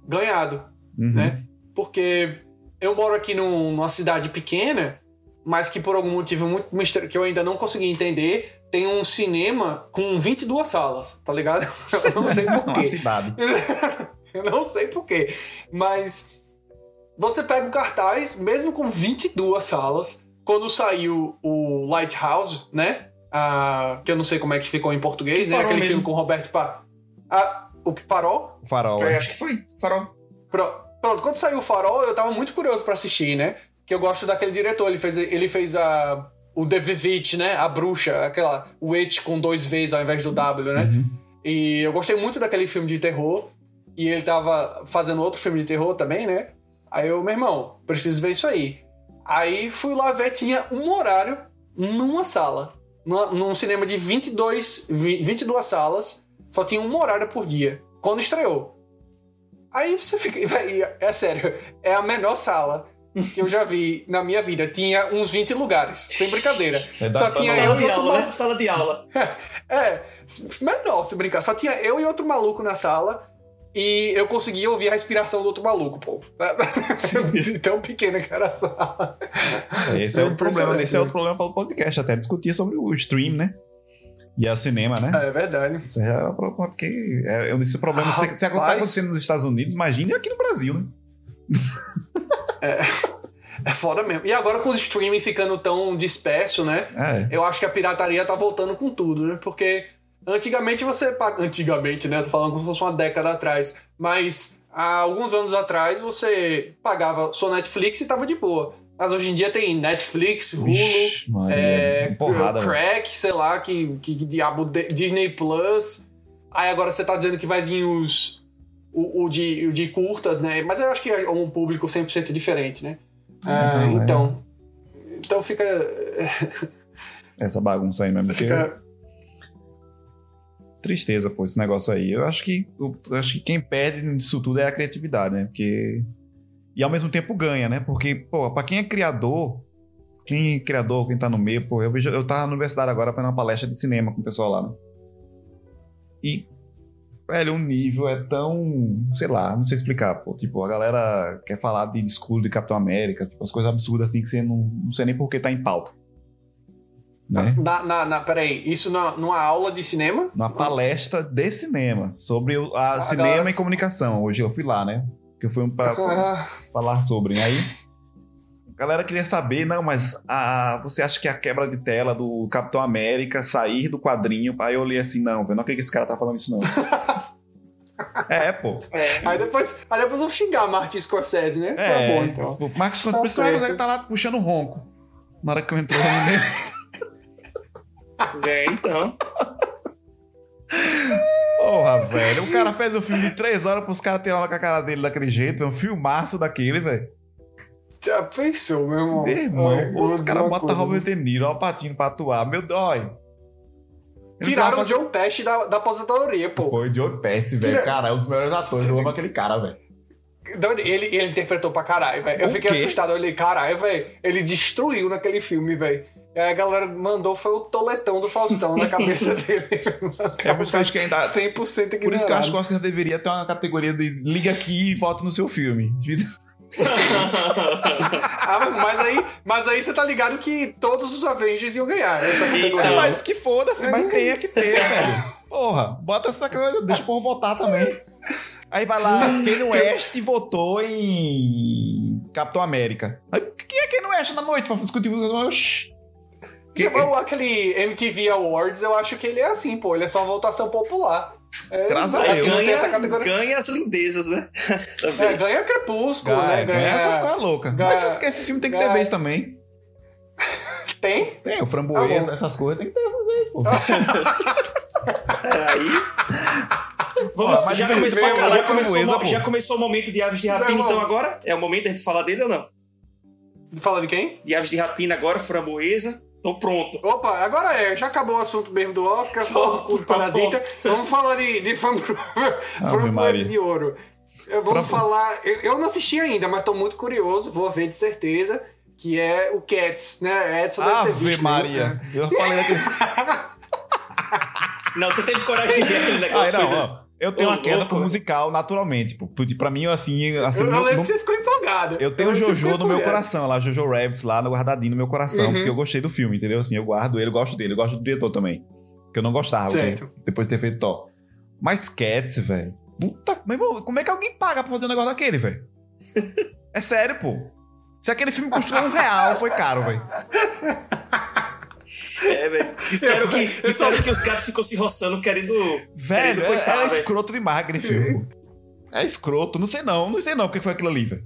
[SPEAKER 1] ganhado,
[SPEAKER 3] Uhum.
[SPEAKER 1] né? Porque eu moro aqui num- numa cidade pequena, mas que por algum motivo muito mistério que eu ainda não consegui entender, tem um cinema com 22 salas, tá ligado? Eu não sei porquê.
[SPEAKER 3] cidade.
[SPEAKER 1] eu não sei porquê. Mas você pega o cartaz, mesmo com 22 salas, quando saiu o Lighthouse, né? Ah, que eu não sei como é que ficou em português,
[SPEAKER 2] Que
[SPEAKER 1] né? Aquele
[SPEAKER 2] mesmo.
[SPEAKER 1] filme com o Roberto Pa... Ah, o que farol?
[SPEAKER 3] O farol.
[SPEAKER 2] Eu
[SPEAKER 3] é.
[SPEAKER 2] acho que foi, Farol.
[SPEAKER 1] Pro- Pronto, quando saiu o Farol, eu tava muito curioso pra assistir, né? Que eu gosto daquele diretor, ele fez, ele fez a, o The né? A bruxa, aquela Witch com dois Vs ao invés do W, né?
[SPEAKER 3] Uhum.
[SPEAKER 1] E eu gostei muito daquele filme de terror. E ele tava fazendo outro filme de terror também, né? Aí eu, meu irmão, preciso ver isso aí. Aí fui lá ver, tinha um horário numa sala. Numa- Num cinema de 22, vi- 22 salas, só tinha um horário por dia. Quando estreou. Aí você fica. É sério, é a menor sala. Que eu já vi na minha vida. Tinha uns 20 lugares, sem brincadeira.
[SPEAKER 3] É
[SPEAKER 1] Só tinha
[SPEAKER 2] Sala
[SPEAKER 1] eu e
[SPEAKER 2] de
[SPEAKER 1] outro
[SPEAKER 2] aula,
[SPEAKER 1] maluco.
[SPEAKER 2] né? Sala de aula.
[SPEAKER 1] É, menor se brincar. Só tinha eu e outro maluco na sala. E eu conseguia ouvir a respiração do outro maluco, pô. Tão pequena que era a sala.
[SPEAKER 3] Esse é, o problema, esse é outro problema para o podcast, até discutir sobre o stream, né? E a cinema, né?
[SPEAKER 1] É verdade.
[SPEAKER 3] Isso é o problema, porque é, é esse problema. Se, se está
[SPEAKER 1] Rapaz.
[SPEAKER 3] acontecendo nos Estados Unidos, imagine aqui no Brasil, né?
[SPEAKER 1] É foda mesmo. E agora com os streaming ficando tão disperso, né?
[SPEAKER 3] É.
[SPEAKER 1] Eu acho que a pirataria tá voltando com tudo, né? Porque antigamente você. Antigamente, né? Tô falando como se fosse uma década atrás. Mas há alguns anos atrás você pagava sua Netflix e tava de boa. Mas hoje em dia tem Netflix, Hulu, é,
[SPEAKER 3] porrada.
[SPEAKER 1] Crack, sei lá, que, que, que diabo, Disney Plus. Aí agora você tá dizendo que vai vir os. O, o de, o de curtas, né? Mas eu acho que é um público 100% diferente, né? Ah,
[SPEAKER 3] é.
[SPEAKER 1] então. Então fica.
[SPEAKER 3] Essa bagunça aí mesmo.
[SPEAKER 1] fica
[SPEAKER 3] Tristeza, pô, esse negócio aí. Eu acho que, eu acho que quem perde nisso tudo é a criatividade, né? Porque. E ao mesmo tempo ganha, né? Porque, pô, pra quem é criador, quem é criador, quem tá no meio, pô, eu vejo. Eu tava na universidade agora fazendo uma palestra de cinema com o pessoal lá, né? E. Velho, o nível é tão. Sei lá, não sei explicar, pô. Tipo, a galera quer falar de escudo de Capitão América, tipo, as coisas absurdas assim que você não, não sei nem por que tá em pauta. Né?
[SPEAKER 1] Na, na, na, peraí, isso na, numa aula de cinema?
[SPEAKER 3] numa palestra de cinema sobre o- a
[SPEAKER 1] A
[SPEAKER 3] cinema
[SPEAKER 1] galera-
[SPEAKER 3] e comunicação. Hoje eu fui lá, né? Que eu fui pra, pra
[SPEAKER 1] Ah,
[SPEAKER 3] falar sobre. Aí a galera queria saber, não, mas a, você acha que a quebra de tela do Capitão América sair do quadrinho? Aí eu olhei assim, não, velho, não acredito que esse cara tá falando isso, não. é, pô.
[SPEAKER 2] É.
[SPEAKER 1] aí, depois, aí depois vou xingar Martin Scorsese, né?
[SPEAKER 3] É,
[SPEAKER 1] Tá bom, então.
[SPEAKER 3] tipo, Marcos,
[SPEAKER 1] Tá
[SPEAKER 3] por isso que o tá lá puxando o ronco. Na hora que eu entrou no
[SPEAKER 2] É, então.
[SPEAKER 3] Porra, velho. O cara fez um filme de três horas pros caras terem aula com a cara dele daquele jeito. É um filmaço daquele, velho.
[SPEAKER 1] Já pensou, meu irmão?
[SPEAKER 3] Meu irmão,
[SPEAKER 1] Ai,
[SPEAKER 3] caras
[SPEAKER 1] uma
[SPEAKER 3] botam
[SPEAKER 1] coisa,
[SPEAKER 3] Robert De Niro, ó, o Patinho pra atuar. Meu dói.
[SPEAKER 1] Tiraram o John Pesci da, da aposentadoria, pô.
[SPEAKER 3] Foi o Joe Pesci,
[SPEAKER 1] Tira-
[SPEAKER 3] velho. Cara, é um dos melhores atores. Eu amo aquele cara, velho.
[SPEAKER 1] Ele, ele interpretou pra caralho, velho. Eu
[SPEAKER 3] O
[SPEAKER 1] fiquei
[SPEAKER 3] quê?
[SPEAKER 1] assustado. Eu olhei, caralho, velho. Ele destruiu naquele filme, velho. E aí a galera mandou, foi o toletão do Faustão na cabeça dele.
[SPEAKER 3] É por isso que eu acho que ainda.
[SPEAKER 1] 100% ignorado.
[SPEAKER 3] Por isso que eu acho que o Oscar deveria ter uma categoria de liga aqui e vote no seu filme.
[SPEAKER 1] Ah, mas aí, mas aí você tá ligado que todos os Avengers iam ganhar essa
[SPEAKER 2] Eita.
[SPEAKER 1] categoria.
[SPEAKER 3] É, mas que foda-se, mas tem é que ter, velho. Porra, bota essa coisa, deixa o povo votar também. Aí vai lá, Kanye West votou em Capitão América. Aí, quem é Kanye West na noite pra discutir?
[SPEAKER 1] Vai- aquele MTV Awards, eu acho que ele é assim, pô. Ele é só votação popular. É,
[SPEAKER 3] Graças a
[SPEAKER 1] assim,
[SPEAKER 3] Deus.
[SPEAKER 1] essa
[SPEAKER 2] ganha, ganha as lindezas, né?
[SPEAKER 1] É,
[SPEAKER 2] Também.
[SPEAKER 1] ganha Crepúsculo,
[SPEAKER 3] Ganha,
[SPEAKER 1] né?
[SPEAKER 3] ganha essas coisas loucas.
[SPEAKER 1] ganha-
[SPEAKER 3] Mas esses, esse filme tem que ter
[SPEAKER 1] ganha-
[SPEAKER 3] vez também.
[SPEAKER 1] Tem?
[SPEAKER 3] Tem, o framboesa,
[SPEAKER 1] Tá bom.
[SPEAKER 3] essas coisas tem que ter essa vez, pô.
[SPEAKER 2] É, aí. Vamos,
[SPEAKER 3] mas
[SPEAKER 2] já, começou,
[SPEAKER 3] bem,
[SPEAKER 2] já, começou,
[SPEAKER 3] framboesa, pô.
[SPEAKER 2] já começou o momento de Aves de Rapina, então agora? É o momento da gente falar dele ou não?
[SPEAKER 1] Fala de quem?
[SPEAKER 2] De Aves de Rapina agora, Framboesa. Então pronto.
[SPEAKER 1] Opa, agora é, já acabou o assunto mesmo do Oscar, com o. Parasita. Vamos falar de, de
[SPEAKER 3] Maria.
[SPEAKER 1] de Ouro. Eu, vamos
[SPEAKER 3] Frambo-
[SPEAKER 1] falar. Eu, eu não assisti ainda, mas tô muito curioso, vou ver de certeza. Que é o Cats, né? Edson deve ter
[SPEAKER 3] Ave
[SPEAKER 1] visto.
[SPEAKER 3] Maria.
[SPEAKER 1] Né?
[SPEAKER 3] Eu falei daquele.
[SPEAKER 2] Não, você teve coragem de ver aquele negócio.
[SPEAKER 3] não,
[SPEAKER 2] foi-
[SPEAKER 3] ó. Eu tenho
[SPEAKER 2] Ô,
[SPEAKER 3] uma queda
[SPEAKER 2] louco, velho.
[SPEAKER 3] musical naturalmente. Pô. Pra mim, assim, assim
[SPEAKER 1] Eu, eu lembro
[SPEAKER 3] no-
[SPEAKER 1] que você ficou
[SPEAKER 3] Eu tenho o Jojo
[SPEAKER 1] ficou
[SPEAKER 3] no meu coração lá, Jojo Rabbit lá no guardadinho no meu coração,
[SPEAKER 1] Uhum.
[SPEAKER 3] porque eu gostei do filme, entendeu? Assim, eu guardo ele, eu gosto dele, eu gosto do diretor também. Que eu não gostava,
[SPEAKER 1] Certo.
[SPEAKER 3] depois de ter feito top. Mas Cats, velho. Puta, meu irmão, como é que alguém paga pra fazer um negócio daquele, velho? É sério, pô. Se aquele filme custou um real, foi caro, velho.
[SPEAKER 2] É, velho. Disseram, que,
[SPEAKER 1] Eu só-
[SPEAKER 2] disseram que os gatos ficam se roçando querendo.
[SPEAKER 3] Velho,
[SPEAKER 2] querendo
[SPEAKER 3] é,
[SPEAKER 2] coitar,
[SPEAKER 3] é
[SPEAKER 2] velho.
[SPEAKER 3] escroto demais aquele filme. É escroto. Não sei não, não sei não o que foi aquilo ali, velho.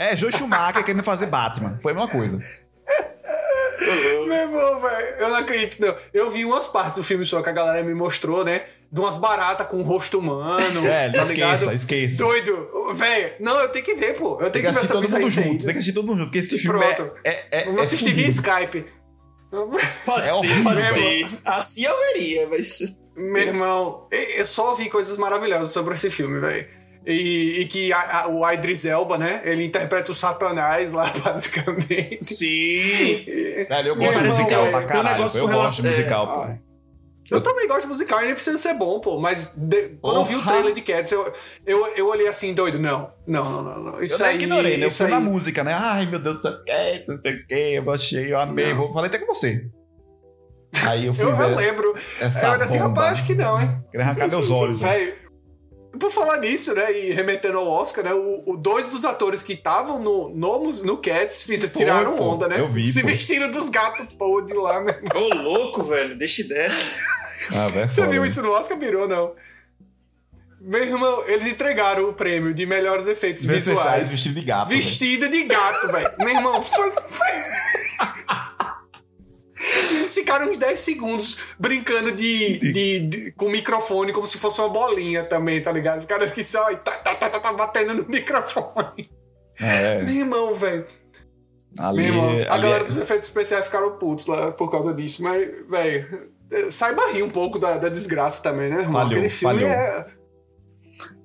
[SPEAKER 3] É, Joe Schumacher querendo fazer Batman. Foi a mesma coisa.
[SPEAKER 1] Meu irmão, velho, eu não acredito, não. Eu vi umas partes do filme só que a galera me mostrou, né? De umas baratas com rosto humano.
[SPEAKER 3] É,
[SPEAKER 1] tá
[SPEAKER 3] esqueça,
[SPEAKER 1] ligado?
[SPEAKER 3] esqueça.
[SPEAKER 1] Doido. Velho, não, eu tenho que ver, pô. Eu
[SPEAKER 3] Tem
[SPEAKER 1] tenho
[SPEAKER 3] que
[SPEAKER 1] que ver
[SPEAKER 3] assistir
[SPEAKER 1] essa
[SPEAKER 3] todo mundo
[SPEAKER 1] aí.
[SPEAKER 3] junto. Tem que assistir todo mundo junto, porque esse filme é-
[SPEAKER 1] Pronto.
[SPEAKER 3] é, é,
[SPEAKER 1] Vamos
[SPEAKER 3] é
[SPEAKER 1] assistir via. Skype.
[SPEAKER 2] Pode
[SPEAKER 3] É
[SPEAKER 2] ser, pode ser. Assim eu veria, mas.
[SPEAKER 1] Meu irmão, eu só ouvi coisas maravilhosas sobre esse filme, velho. E, e que a, a, o Idris Elba, né? Ele interpreta o Satanás lá, basicamente.
[SPEAKER 2] Sim!
[SPEAKER 3] Velho, eu gosto de musical pra caralho. Eu gosto de musical.
[SPEAKER 1] Ah, Eu também gosto de musical e nem precisa ser bom, pô. Mas de- quando eu vi o trailer de Cats, eu, eu, eu olhei assim, doido. Não, não, não, não. não.
[SPEAKER 3] Eu
[SPEAKER 1] Isso
[SPEAKER 3] nem
[SPEAKER 1] aí.
[SPEAKER 3] ignorei, né? Eu
[SPEAKER 1] isso
[SPEAKER 3] fui
[SPEAKER 1] aí.
[SPEAKER 3] na música, né? Ai, meu Deus do céu, que, não sei o que, eu achei, eu amei. Vou, falei até com você. Aí eu fui
[SPEAKER 1] Eu, eu
[SPEAKER 3] ver
[SPEAKER 1] lembro.
[SPEAKER 3] essa
[SPEAKER 1] eu olhei assim, rapaz, acho que não, hein?
[SPEAKER 3] Queria arrancar meus olhos. né?
[SPEAKER 1] Véi, por falar nisso, né, e remetendo ao Oscar, né, o, o- dois dos atores que estavam no, no, no Cats fiz,
[SPEAKER 3] Foi,
[SPEAKER 1] tiraram
[SPEAKER 3] pô.
[SPEAKER 1] onda, né?
[SPEAKER 3] Eu vi,
[SPEAKER 1] Se
[SPEAKER 3] pô.
[SPEAKER 1] vestiram dos gatos podres lá, né?
[SPEAKER 2] Ô, louco, velho. Deixa dessa.
[SPEAKER 3] Ah, velho,
[SPEAKER 1] Você viu
[SPEAKER 3] né?
[SPEAKER 1] isso no Oscar? Virou, não. Meu irmão, eles entregaram o prêmio de melhores efeitos visuais.
[SPEAKER 3] vestido de gato.
[SPEAKER 1] Vestido de gato, velho. Meu irmão, foi. Eles ficaram uns 10 segundos brincando de, de- de- com o microfone como se fosse uma bolinha também, tá ligado? O cara que só tá, tá, tá, tá, tá batendo no microfone.
[SPEAKER 3] É,
[SPEAKER 1] Meu irmão, velho.
[SPEAKER 3] ali,
[SPEAKER 1] Meu irmão, a
[SPEAKER 3] ali
[SPEAKER 1] galera
[SPEAKER 3] é-
[SPEAKER 1] dos efeitos especiais ficaram putos lá por causa disso, mas, velho, saiba rir um pouco da, da desgraça também, né, irmão?
[SPEAKER 3] Falhou,
[SPEAKER 1] Aquele filme
[SPEAKER 3] falhou.
[SPEAKER 1] é,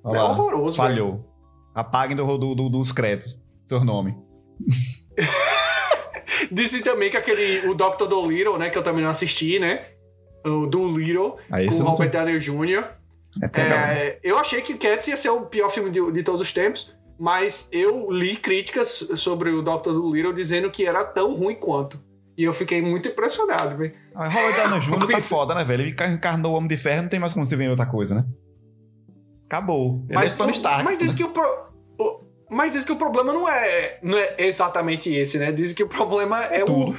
[SPEAKER 3] Olha
[SPEAKER 1] é
[SPEAKER 3] lá,
[SPEAKER 1] horroroso, velho.
[SPEAKER 3] Falhou. Apaguem do, do, do- dos créditos seu nome.
[SPEAKER 1] Dizem também que aquele, o Dr. Dolittle, né, que eu também não assisti, né, o Dolittle,
[SPEAKER 3] Aí
[SPEAKER 1] com o Robert Downey Jr.,
[SPEAKER 3] é.
[SPEAKER 1] É, eu achei que Cats ia ser o pior filme de, de todos os tempos, mas eu li críticas sobre o Dr. Dolittle dizendo que era tão ruim quanto. E eu fiquei muito impressionado, velho.
[SPEAKER 3] Ah, Robert Downey Jr. Tá
[SPEAKER 1] isso-
[SPEAKER 3] foda, né, velho? Ele encarnou o Homem de Ferro, não tem mais como você ver em outra coisa, né? Acabou. Ele
[SPEAKER 1] Mas,
[SPEAKER 3] é Tony Stark.
[SPEAKER 1] mas diz que o, pro- mas diz que o problema não é, não é exatamente esse, né? Diz que o problema é, o,
[SPEAKER 3] tudo.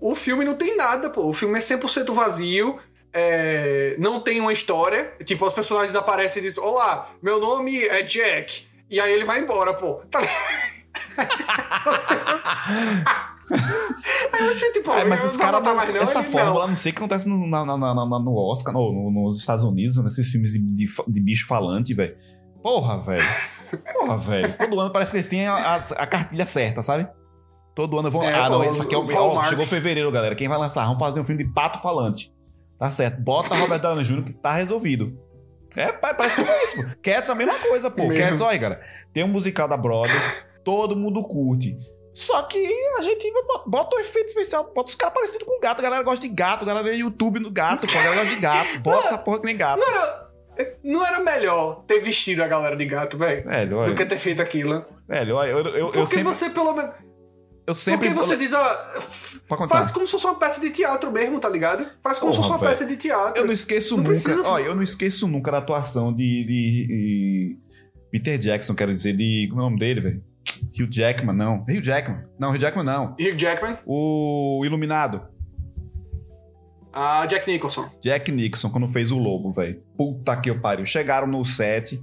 [SPEAKER 1] o filme não tem nada, pô. O filme é 100% vazio. é, não tem uma história. Tipo, os personagens aparecem e dizem: Olá, meu nome é Jack. E aí ele vai embora, pô. Tá aí eu achei, tipo,
[SPEAKER 3] É, mas os caras,
[SPEAKER 1] não,
[SPEAKER 3] essa fórmula,
[SPEAKER 1] não.
[SPEAKER 3] não sei o que acontece no, na- na- na- no Oscar, no, no- nos Estados Unidos, nesses filmes de, de, de bicho falante, velho. Porra, velho. Porra, velho. Todo ano parece que eles têm a, a- a cartilha certa, sabe? Todo ano vão.
[SPEAKER 1] É,
[SPEAKER 3] ah, não, esse aqui é o. ó, chegou fevereiro, galera. Quem vai lançar? Vamos fazer um filme de pato falante. Tá certo. Bota Robert Downey Jr. que tá resolvido. É, pa- parece que é isso, pô. Cats a mesma coisa, pô.
[SPEAKER 1] Mesmo.
[SPEAKER 3] Cats, olha, cara. Tem um musical da Broadway, todo mundo curte. Só que a gente bota o efeito especial, bota os caras parecidos com gato. A galera gosta de gato, a galera vê YouTube no gato, pô. A galera gosta de gato. Bota essa porra que nem gato.
[SPEAKER 1] Não era, não era melhor ter vestido a galera de gato, velho?
[SPEAKER 3] Velho,
[SPEAKER 1] Do
[SPEAKER 3] olha.
[SPEAKER 1] que ter feito aquilo.
[SPEAKER 3] Velho, olha, eu, eu, eu,
[SPEAKER 1] Porque
[SPEAKER 3] sempre.
[SPEAKER 1] você, pelo menos.
[SPEAKER 3] Eu sempre.
[SPEAKER 1] Porque você diz, ó. Faz como se fosse uma peça de teatro mesmo, tá ligado? Faz como se fosse uma
[SPEAKER 3] velho.
[SPEAKER 1] peça de teatro.
[SPEAKER 3] Eu não esqueço
[SPEAKER 1] Não
[SPEAKER 3] nunca.
[SPEAKER 1] precisa-
[SPEAKER 3] Olha, eu não esqueço nunca da atuação de, de- de Peter Jackson, quero dizer, de. Como é o nome dele, velho? Hugh Jackman, não. Hugh Jackman. Não, Hugh Jackman não.
[SPEAKER 1] Hugh Jackman,
[SPEAKER 3] O Iluminado.
[SPEAKER 1] A Jack Nicholson.
[SPEAKER 3] Jack Nixon, quando fez o Lobo, velho. Puta que pariu. Chegaram no set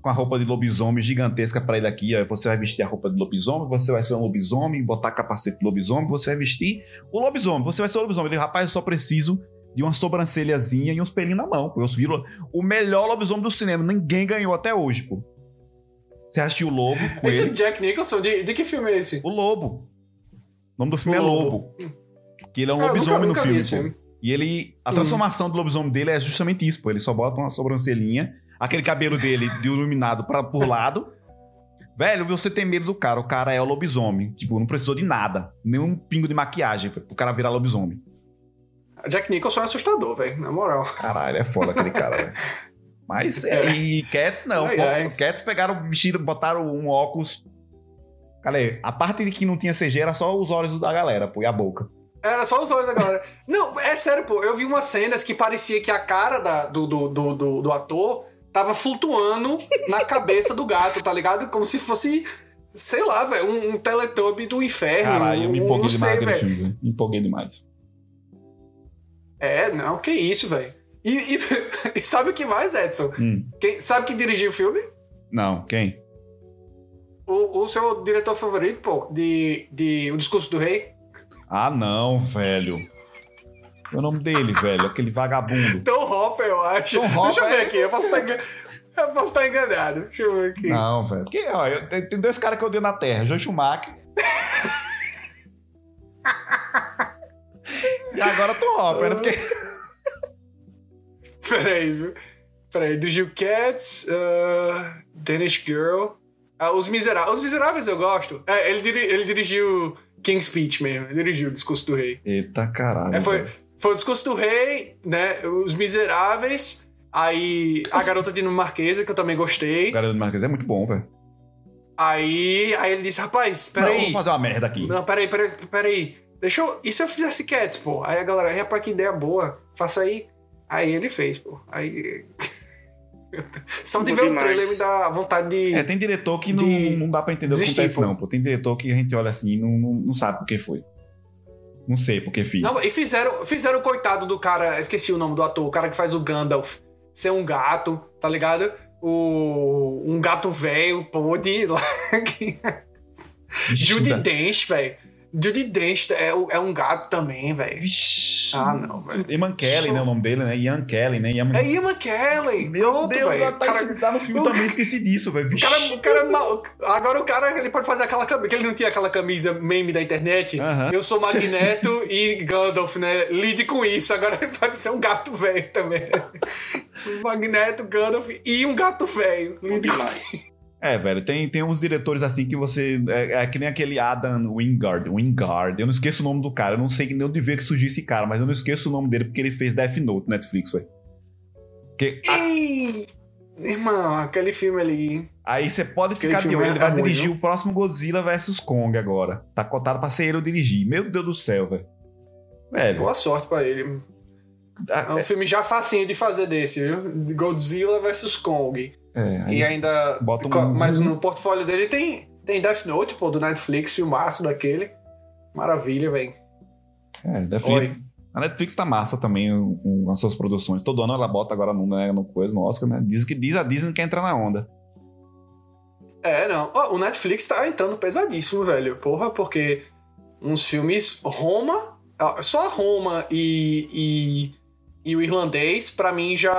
[SPEAKER 3] com a roupa de lobisomem gigantesca pra ele aqui. Ó. Você vai vestir a roupa de lobisomem, você vai ser um lobisomem, botar capacete de lobisomem, você vai vestir o lobisomem. Você vai ser o lobisomem. Ele, rapaz, eu só preciso de uma sobrancelhazinha e uns pelinhos na mão. pô. Eu viro o melhor lobisomem do cinema. Ninguém ganhou até hoje, pô. Você assistiu o Lobo com
[SPEAKER 1] Esse
[SPEAKER 3] ele?
[SPEAKER 1] Jack Nicholson, de, de que filme é esse?
[SPEAKER 3] O Lobo. O nome do filme
[SPEAKER 1] O
[SPEAKER 3] é
[SPEAKER 1] Lobo.
[SPEAKER 3] Lobo. Que ele é um
[SPEAKER 1] Ah,
[SPEAKER 3] lobisomem
[SPEAKER 1] nunca- nunca
[SPEAKER 3] no
[SPEAKER 1] vi
[SPEAKER 3] filme. E ele. A
[SPEAKER 1] Hum.
[SPEAKER 3] transformação do lobisomem dele é justamente isso, pô. Ele só bota uma sobrancelhinha, aquele cabelo dele de iluminado pra, por lado. Velho, você tem medo do cara. O cara é o lobisomem. Tipo, não precisou de nada. Nenhum pingo de maquiagem pro cara virar lobisomem.
[SPEAKER 1] Jack Nicholson é assustador, velho, na moral.
[SPEAKER 3] Caralho, é foda aquele cara, velho. Mas, é, e Cats não.
[SPEAKER 1] Ai,
[SPEAKER 3] pô.
[SPEAKER 1] ai.
[SPEAKER 3] Cats pegaram o vestido, botaram um óculos. Cara, a parte de que não tinha CG era só os olhos da galera, pô, e a boca.
[SPEAKER 1] Era só os olhos da galera. Não, é sério, pô. Eu vi umas cenas que parecia que a cara da- do, do, do, do, ator tava flutuando na cabeça do gato, tá ligado? Como se fosse, sei lá, velho, um, um Teletubby do inferno.
[SPEAKER 3] Caralho, eu me
[SPEAKER 1] um-
[SPEAKER 3] empolguei
[SPEAKER 1] não
[SPEAKER 3] demais
[SPEAKER 1] sei,
[SPEAKER 3] naquele
[SPEAKER 1] velho.
[SPEAKER 3] filme, velho. Me empolguei demais.
[SPEAKER 1] É, não, que isso, velho. E, e- e sabe o que mais, Edson?
[SPEAKER 3] Hum.
[SPEAKER 1] Quem, sabe quem dirigiu o filme?
[SPEAKER 3] Não, quem?
[SPEAKER 1] O, o seu diretor favorito, pô, de, de O Discurso do Rei?
[SPEAKER 3] Ah, não, velho. É o nome dele, velho? Aquele vagabundo.
[SPEAKER 1] Tom Hopper, eu acho.
[SPEAKER 3] Tom Hopper
[SPEAKER 1] Deixa eu ver aqui, eu posso estar eu posso estar enganado. Deixa eu ver aqui.
[SPEAKER 3] Não, velho. Que, ó, eu, tem dois caras que eu odeio na Terra. Joe Schumacher. e agora Tom Hopper, né? Porque...
[SPEAKER 1] Peraí, viu? Peraí, dirigiu Cats, uh, Danish Girl. Ah, Os Miseráveis. Os Miseráveis eu gosto. É, ele, diri- ele dirigiu King's Speech mesmo. Ele dirigiu o Discurso do Rei.
[SPEAKER 3] Eita caralho.
[SPEAKER 1] É, foi, foi o Discurso do Rei, né? Os Miseráveis. Aí a Garota de Marquesa, que eu também
[SPEAKER 3] O
[SPEAKER 1] gostei.
[SPEAKER 3] cara do Marquês é muito bom, velho.
[SPEAKER 1] Aí, aí ele disse, rapaz,
[SPEAKER 3] Não,
[SPEAKER 1] peraí.
[SPEAKER 3] Vamos fazer uma merda aqui.
[SPEAKER 1] Não, peraí, peraí, peraí. Deixa eu. E se eu fizesse Cats, pô? Aí a galera, rapaz, que ideia boa. Faça aí. Aí ele fez, pô. Aí. Só de ver o
[SPEAKER 2] demais.
[SPEAKER 1] trailer me dá vontade de.
[SPEAKER 3] É, tem diretor que não,
[SPEAKER 1] De
[SPEAKER 3] não dá pra entender o que
[SPEAKER 1] desistir,
[SPEAKER 3] acontece,
[SPEAKER 1] pô.
[SPEAKER 3] não, pô. Tem diretor que a gente olha assim e não, não, não sabe por que foi. Não sei por que fiz.
[SPEAKER 1] Não, e fizeram, fizeram o coitado do cara, esqueci o nome do ator, o cara que faz o Gandalf ser um gato, tá ligado? O, um gato velho, lá.
[SPEAKER 3] Vixe,
[SPEAKER 1] Judy Dench, velho. Judy Dench é, é um gato também, velho. Ah, não, velho.
[SPEAKER 3] Ian Kelly, né? O nome dele, né? Ian Kelly, né? Ian...
[SPEAKER 1] É Ian McKellen.
[SPEAKER 3] Meu
[SPEAKER 1] Pronto,
[SPEAKER 3] Deus, já tá,
[SPEAKER 1] Cara-
[SPEAKER 3] tá no filme
[SPEAKER 1] o-
[SPEAKER 3] também, esqueci disso, velho.
[SPEAKER 1] Cara, o cara é mal. Agora o cara ele pode fazer aquela camisa. Que ele não tinha aquela camisa meme da internet.
[SPEAKER 3] Aham.
[SPEAKER 1] Eu sou Magneto e Gandalf, né? Lide com isso. Agora ele pode ser um gato velho também. Sou Magneto, Gandalf e um gato velho. Com
[SPEAKER 2] demais.
[SPEAKER 3] É, velho, tem, tem uns diretores assim que você. É, é que nem aquele Adam Wingard. Wingard. Eu não esqueço o nome do cara. Eu não sei nem onde veio que surgiu esse cara, mas eu não esqueço o nome dele porque ele fez Death Note Netflix, velho. Porque a-!
[SPEAKER 1] Irmão, aquele filme ali.
[SPEAKER 3] aí você pode
[SPEAKER 1] Aquele
[SPEAKER 3] ficar de olho. Ele
[SPEAKER 1] é
[SPEAKER 3] vai dirigir o próximo Godzilla vs Kong agora. Tá cotado pra ser ele o dirigir. Meu Deus do céu, velho. Velho.
[SPEAKER 1] Boa sorte pra ele. É
[SPEAKER 3] a-
[SPEAKER 1] um filme já facinho de fazer desse, viu? Godzilla vs Kong.
[SPEAKER 3] É,
[SPEAKER 1] E ainda.
[SPEAKER 3] bota um-
[SPEAKER 1] Mas no portfólio dele tem, tem Death Note, pô, do Netflix, filmaço daquele. Maravilha, velho.
[SPEAKER 3] é, Death
[SPEAKER 1] Oi.
[SPEAKER 3] A Netflix tá massa também com as suas produções. Todo ano ela bota agora no, né, no coisa, no Oscar, né? Diz que diz a Disney que quer entrar na onda.
[SPEAKER 1] É, não. Ó, o Netflix tá entrando pesadíssimo, velho. Porra, porque uns filmes. Roma. Só Roma e. e o irlandês, pra mim, já.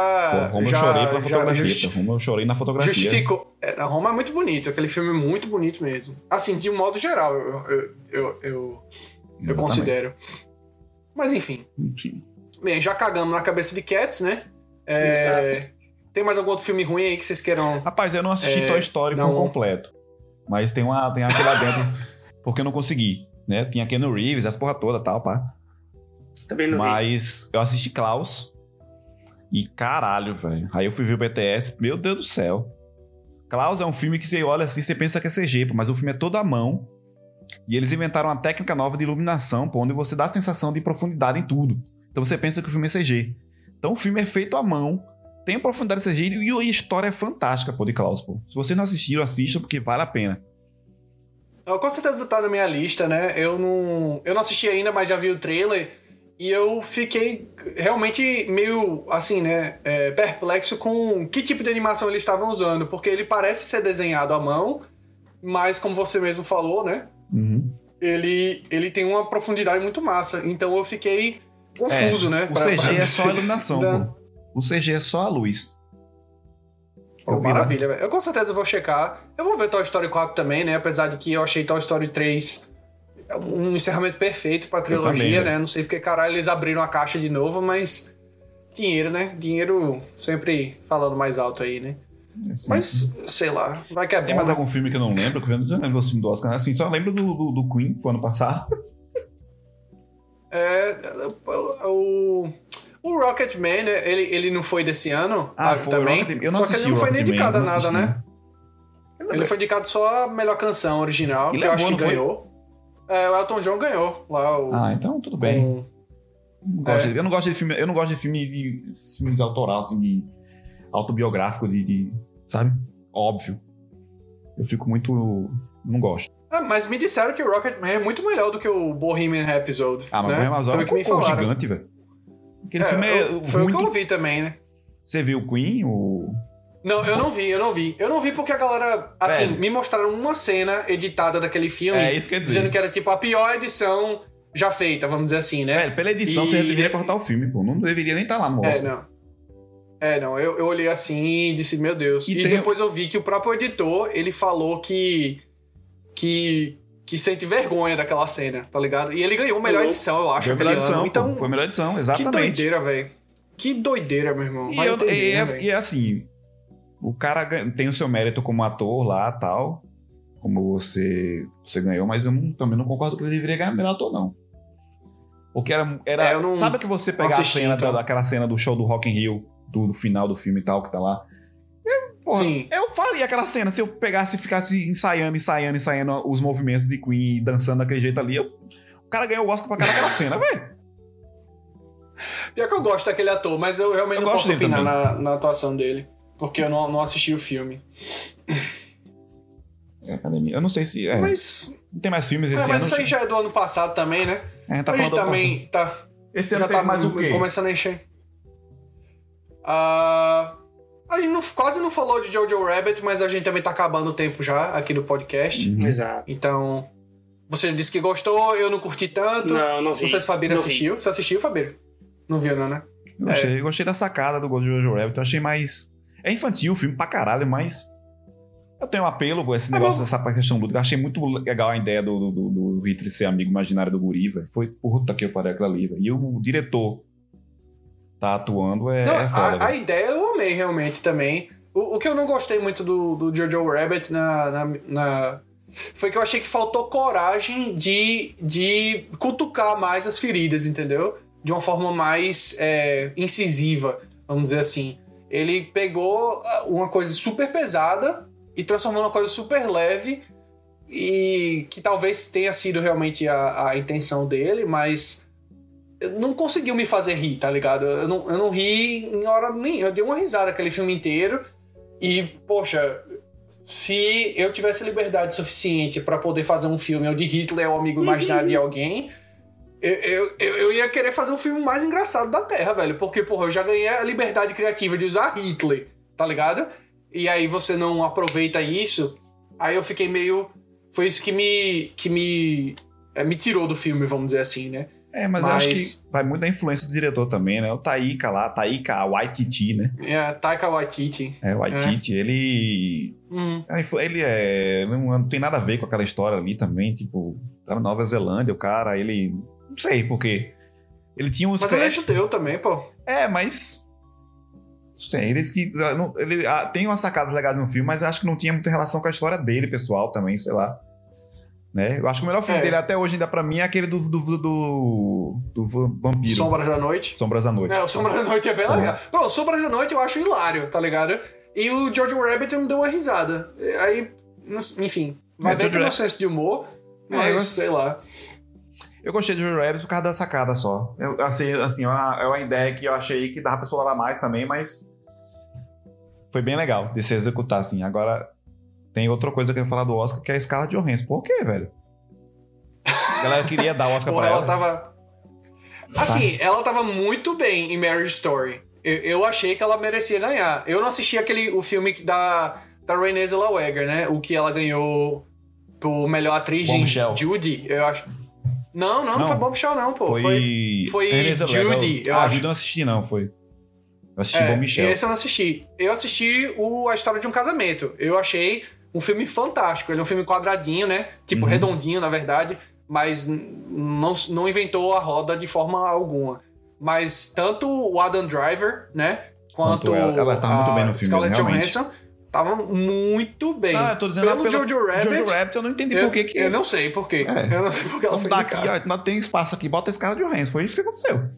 [SPEAKER 3] Pô, Roma
[SPEAKER 1] já,
[SPEAKER 3] eu chorei pela
[SPEAKER 1] já
[SPEAKER 3] fotografia.
[SPEAKER 1] justi-
[SPEAKER 3] pô. Roma eu chorei na fotografia.
[SPEAKER 1] justificou. É, a Roma é muito bonito, aquele filme é muito bonito mesmo. Assim, de um modo geral, eu, eu, eu, eu, eu considero. Mas enfim.
[SPEAKER 3] Enfim.
[SPEAKER 1] Bem, já cagamos na cabeça de Cats, né? É,
[SPEAKER 2] Exato.
[SPEAKER 1] Tem mais algum outro filme ruim aí que vocês queiram.
[SPEAKER 3] Rapaz, eu não assisti
[SPEAKER 1] É,
[SPEAKER 3] Toy Story
[SPEAKER 1] um-
[SPEAKER 3] completo. Mas tem, uma, tem aquele lá dentro. porque eu não consegui. Né? Tinha Keanu Reeves, as porra toda tal, pá.
[SPEAKER 2] Também não vi.
[SPEAKER 3] Mas eu assisti Klaus. E caralho, velho. Aí eu fui ver o BTS. Meu Deus do céu. Klaus é um filme que você olha assim, você pensa que é CG, mas o filme é todo à mão. E eles inventaram uma técnica nova de iluminação, pô, onde você dá a sensação de profundidade em tudo. Então você pensa que o filme é CG. Então o filme é feito à mão, tem profundidade CG e a história é fantástica, pô, de Klaus, pô. Se vocês não assistiram, assistam, porque vale a pena.
[SPEAKER 1] Com certeza tá na minha lista, né? Eu não, eu não assisti ainda, mas já vi o trailer. E eu fiquei realmente meio, assim, né? é, perplexo com que tipo de animação eles estavam usando. Porque ele parece ser desenhado à mão, mas como você mesmo falou, né?
[SPEAKER 3] Uhum.
[SPEAKER 1] Ele, ele tem uma profundidade muito massa. Então eu fiquei confuso, né?
[SPEAKER 3] O
[SPEAKER 1] pra-
[SPEAKER 3] CG
[SPEAKER 1] pra
[SPEAKER 3] é só a iluminação,
[SPEAKER 1] Da-
[SPEAKER 3] pô. O CG é só a luz.
[SPEAKER 1] Pô,
[SPEAKER 3] Eu
[SPEAKER 1] maravilha, velho. Eu com certeza vou checar. Eu vou ver Toy Story 4 também, né? Apesar de que eu achei Toy Story 3 um encerramento perfeito pra trilogia,
[SPEAKER 3] também,
[SPEAKER 1] né?
[SPEAKER 3] velho.
[SPEAKER 1] Não sei porque caralho eles abriram a caixa de novo, mas. Dinheiro, né? Dinheiro sempre falando mais alto aí, né?
[SPEAKER 3] Assim,
[SPEAKER 1] Mas, sei lá, vai que é bom.
[SPEAKER 3] Tem mais
[SPEAKER 1] né?
[SPEAKER 3] algum filme que eu não lembro? Que eu não lembro do filme do Oscar. Assim, só lembro do, do, do Queen, que foi ano passado.
[SPEAKER 1] É. O. O Rocketman, né? ele, ele não foi desse ano
[SPEAKER 3] Ah, foi,
[SPEAKER 1] também.
[SPEAKER 3] Eu não
[SPEAKER 1] só que ele não foi nem indicado a nada, né? Ele foi indicado só a melhor canção original,
[SPEAKER 3] E
[SPEAKER 1] que eu acho que
[SPEAKER 3] não foi?
[SPEAKER 1] É, o Elton John ganhou lá o.
[SPEAKER 3] Ah, então tudo bem. Não gosto
[SPEAKER 1] É.
[SPEAKER 3] de- eu não gosto de filme, eu não gosto de filme de filmes autoral, assim, de autobiográfico, de, de- sabe? Óbvio. Eu fico muito. Não gosto.
[SPEAKER 1] Ah, mas me disseram que o Rocketman é muito melhor do que o Bohemian Rhapsody.
[SPEAKER 3] Ah, mas
[SPEAKER 1] né? Foi
[SPEAKER 3] é
[SPEAKER 1] que me
[SPEAKER 3] um
[SPEAKER 1] falaram.
[SPEAKER 3] gigante, velho. Aquele
[SPEAKER 1] É,
[SPEAKER 3] filme é
[SPEAKER 1] eu- foi o que eu ouvi também, né?
[SPEAKER 3] Você viu o Queen? O...
[SPEAKER 1] Não, eu não vi, eu não vi. Eu não vi porque a galera, assim,
[SPEAKER 3] Velho.
[SPEAKER 1] me mostraram uma cena editada daquele filme,
[SPEAKER 3] É isso que eu ia dizer.
[SPEAKER 1] dizendo que era tipo a pior edição já feita, vamos dizer assim, né?
[SPEAKER 3] Velho, pela edição
[SPEAKER 1] E-
[SPEAKER 3] você deveria cortar o filme, pô. Não deveria nem estar lá no
[SPEAKER 1] É, não. É, não, eu, eu olhei assim e disse, meu Deus.
[SPEAKER 3] E
[SPEAKER 1] E,
[SPEAKER 3] tem-
[SPEAKER 1] depois eu vi que o próprio editor, ele falou que. que. que sente vergonha daquela cena, tá ligado? E ele ganhou a melhor
[SPEAKER 2] Louco.
[SPEAKER 1] edição, eu acho,
[SPEAKER 3] Foi a
[SPEAKER 1] aquele
[SPEAKER 3] melhor edição,
[SPEAKER 1] ano. Então.
[SPEAKER 3] Foi a melhor edição,
[SPEAKER 1] que
[SPEAKER 3] exatamente.
[SPEAKER 1] doideira, velho. Que doideira, meu irmão.
[SPEAKER 3] E,
[SPEAKER 1] Vai
[SPEAKER 3] eu-
[SPEAKER 1] entender,
[SPEAKER 3] e é-
[SPEAKER 1] né, velho?
[SPEAKER 3] e é assim, o cara tem o seu mérito como ator lá tal, como você, você ganhou, mas eu não- também não concordo que ele deveria ganhar melhor ator, não. Porque era. era
[SPEAKER 1] É, não-
[SPEAKER 3] sabe que você pegar a
[SPEAKER 1] assisti,
[SPEAKER 3] cena
[SPEAKER 1] então.
[SPEAKER 3] da- daquela cena do show do Rock in Rio, do, do final do filme e tal, que tá lá. Eu, porra,
[SPEAKER 1] Sim.
[SPEAKER 3] eu faria aquela cena se eu pegasse e ficasse ensaiando, ensaiando, ensaiando os movimentos de Queen e dançando daquele jeito ali. eu- o cara ganhou o Oscar pra cara daquela cena, velho.
[SPEAKER 1] Pior que eu gosto daquele ator, mas eu realmente
[SPEAKER 3] Eu
[SPEAKER 1] não
[SPEAKER 3] gosto
[SPEAKER 1] posso opinar na, na atuação dele. Porque eu não, não assisti o filme.
[SPEAKER 3] É, academia. Eu não sei se. É,
[SPEAKER 1] Mas,
[SPEAKER 3] não tem mais filmes
[SPEAKER 1] é,
[SPEAKER 3] esse
[SPEAKER 1] mas
[SPEAKER 3] ano.
[SPEAKER 1] isso aí já é do ano passado também, né?
[SPEAKER 3] A gente tá
[SPEAKER 1] a gente
[SPEAKER 3] falando do ano
[SPEAKER 1] também tá,
[SPEAKER 3] Esse
[SPEAKER 1] já
[SPEAKER 3] ano
[SPEAKER 1] tá
[SPEAKER 3] tem mais o quê?
[SPEAKER 1] começando a encher. Ah, a gente não- quase não falou de Jojo Rabbit, mas a gente também tá acabando o tempo já aqui do podcast.
[SPEAKER 3] Uhum.
[SPEAKER 2] Exato.
[SPEAKER 1] Então, você disse que gostou, eu não curti tanto.
[SPEAKER 2] Não, não vi.
[SPEAKER 1] Não sei se o Fabírio
[SPEAKER 2] Não vi.
[SPEAKER 1] assistiu. Você assistiu, Fabírio? Não viu, não, né?
[SPEAKER 3] Eu gostei, eu gostei da sacada do Jojo Rabbit. Eu achei mais. É infantil o filme pra caralho, mas. Eu tenho um apelo por esse negócio
[SPEAKER 1] mas-
[SPEAKER 3] dessa questão lúdica. Achei muito legal a ideia do, do, do, do Hitler ser amigo imaginário do Guri, velho. Foi puta que eu parei aquela ali, velho. E o diretor tá atuando é,
[SPEAKER 1] Não,
[SPEAKER 3] é foda,
[SPEAKER 1] a, a ideia eu amei realmente também. O, o que eu não gostei muito do, do Jojo Rabbit na, na, na- foi que eu achei que faltou coragem de, de cutucar mais as feridas, entendeu? De uma forma mais é, incisiva, vamos dizer assim. Ele pegou ah, uma coisa super pesada e transformou numa coisa super leve e que talvez tenha sido realmente a, a intenção dele, mas não conseguiu me fazer rir, tá ligado? Eu não, eu não ri em hora nem. Eu dei uma risada aquele filme inteiro. E, poxa, se eu tivesse liberdade suficiente pra poder fazer um filme onde Hitler é o amigo imaginário de alguém, eu, eu, eu, eu ia querer fazer o filme mais engraçado da Terra, velho. Porque, porra, eu já ganhei a liberdade criativa de usar Hitler, tá ligado? E aí você não aproveita isso. Aí eu fiquei meio. Foi isso que me. que me. é, me tirou do filme, vamos dizer assim, né?
[SPEAKER 3] É, mas, eu
[SPEAKER 1] Mas-
[SPEAKER 3] acho que vai muito da influência do diretor também, né? O Taika lá, Taika Waititi, né?
[SPEAKER 1] É, Taika Waititi.
[SPEAKER 3] É, Waititi, ele.
[SPEAKER 1] Hum.
[SPEAKER 3] influ- Ele é. Não, não tem nada a ver com aquela história ali também. Tipo, tá na Nova Zelândia, o cara, ele. Não sei por quê. Ele tinha uns.
[SPEAKER 1] Mas ele é judeu também, pô.
[SPEAKER 3] É, mas. Sei, eles que. ah, não- Ele ah, tem umas sacadas legais no filme, mas acho que não tinha muita relação com a história dele, pessoal, também, sei lá. Né? Eu acho que o melhor filme
[SPEAKER 1] É.
[SPEAKER 3] dele até hoje, ainda pra mim, é aquele do, do, do, do, vampiro.
[SPEAKER 1] Sombras da Noite.
[SPEAKER 3] Sombras da Noite.
[SPEAKER 1] É, o Sombras da Noite é bem legal. Não, o Sombras da Noite eu acho hilário, tá ligado? E o George Rabbit me deu uma risada. Aí, não enfim, vai
[SPEAKER 3] É,
[SPEAKER 1] ver que é meu
[SPEAKER 3] Rabbit-
[SPEAKER 1] senso de humor,
[SPEAKER 3] É,
[SPEAKER 1] mas
[SPEAKER 3] eu-
[SPEAKER 1] sei lá.
[SPEAKER 3] Eu gostei de Jojo Rabbit por causa da sacada só. Eu, assim, assim é, uma, é uma ideia que eu achei que dava pra explorar mais também, mas. Foi bem legal de se executar, assim. Agora, tem outra coisa que eu ia falar do Oscar, que é a Scarlett Johansson. Por quê, velho? A galera queria dar o Oscar
[SPEAKER 1] Porra,
[SPEAKER 3] pra
[SPEAKER 1] ela
[SPEAKER 3] ela.
[SPEAKER 1] tava. Assim, ela tava muito bem em Marriage Story. Eu, eu achei que ela merecia ganhar. Eu não assisti aquele, o filme da, da Renée Zellweger, né? O que ela ganhou por melhor atriz de
[SPEAKER 3] Bombshell.
[SPEAKER 1] Judy, eu acho. Não, não, não, foi Bombshell, não, pô.
[SPEAKER 3] Foi.
[SPEAKER 1] Foi. foi. Judy, eu
[SPEAKER 3] ah,
[SPEAKER 1] acho.
[SPEAKER 3] Judy não assisti, não, foi. Eu assisti
[SPEAKER 1] É,
[SPEAKER 3] Bom Michel.
[SPEAKER 1] Esse eu não assisti. Eu assisti o A História de um Casamento. Eu achei um filme fantástico. Ele é um filme quadradinho, né? Tipo,
[SPEAKER 3] Uhum.
[SPEAKER 1] redondinho, na verdade. Mas não, não inventou a roda de forma alguma. Mas tanto o Adam Driver, né? Quanto,
[SPEAKER 3] Quanto ela. Ela tava muito bem no filme,
[SPEAKER 1] Scarlett
[SPEAKER 3] realmente.
[SPEAKER 1] Johansson. Tava muito bem.
[SPEAKER 3] Não, eu tô dizendo
[SPEAKER 1] Pelo
[SPEAKER 3] pelo
[SPEAKER 1] Jojo Rabbit.
[SPEAKER 3] Jojo Rabbit, eu não entendi
[SPEAKER 1] eu,
[SPEAKER 3] por que que...
[SPEAKER 1] eu não sei por quê.
[SPEAKER 3] É.
[SPEAKER 1] Eu não sei por que ela foi
[SPEAKER 3] ó, não tem espaço aqui, bota esse cara de Johansson. Foi isso que aconteceu.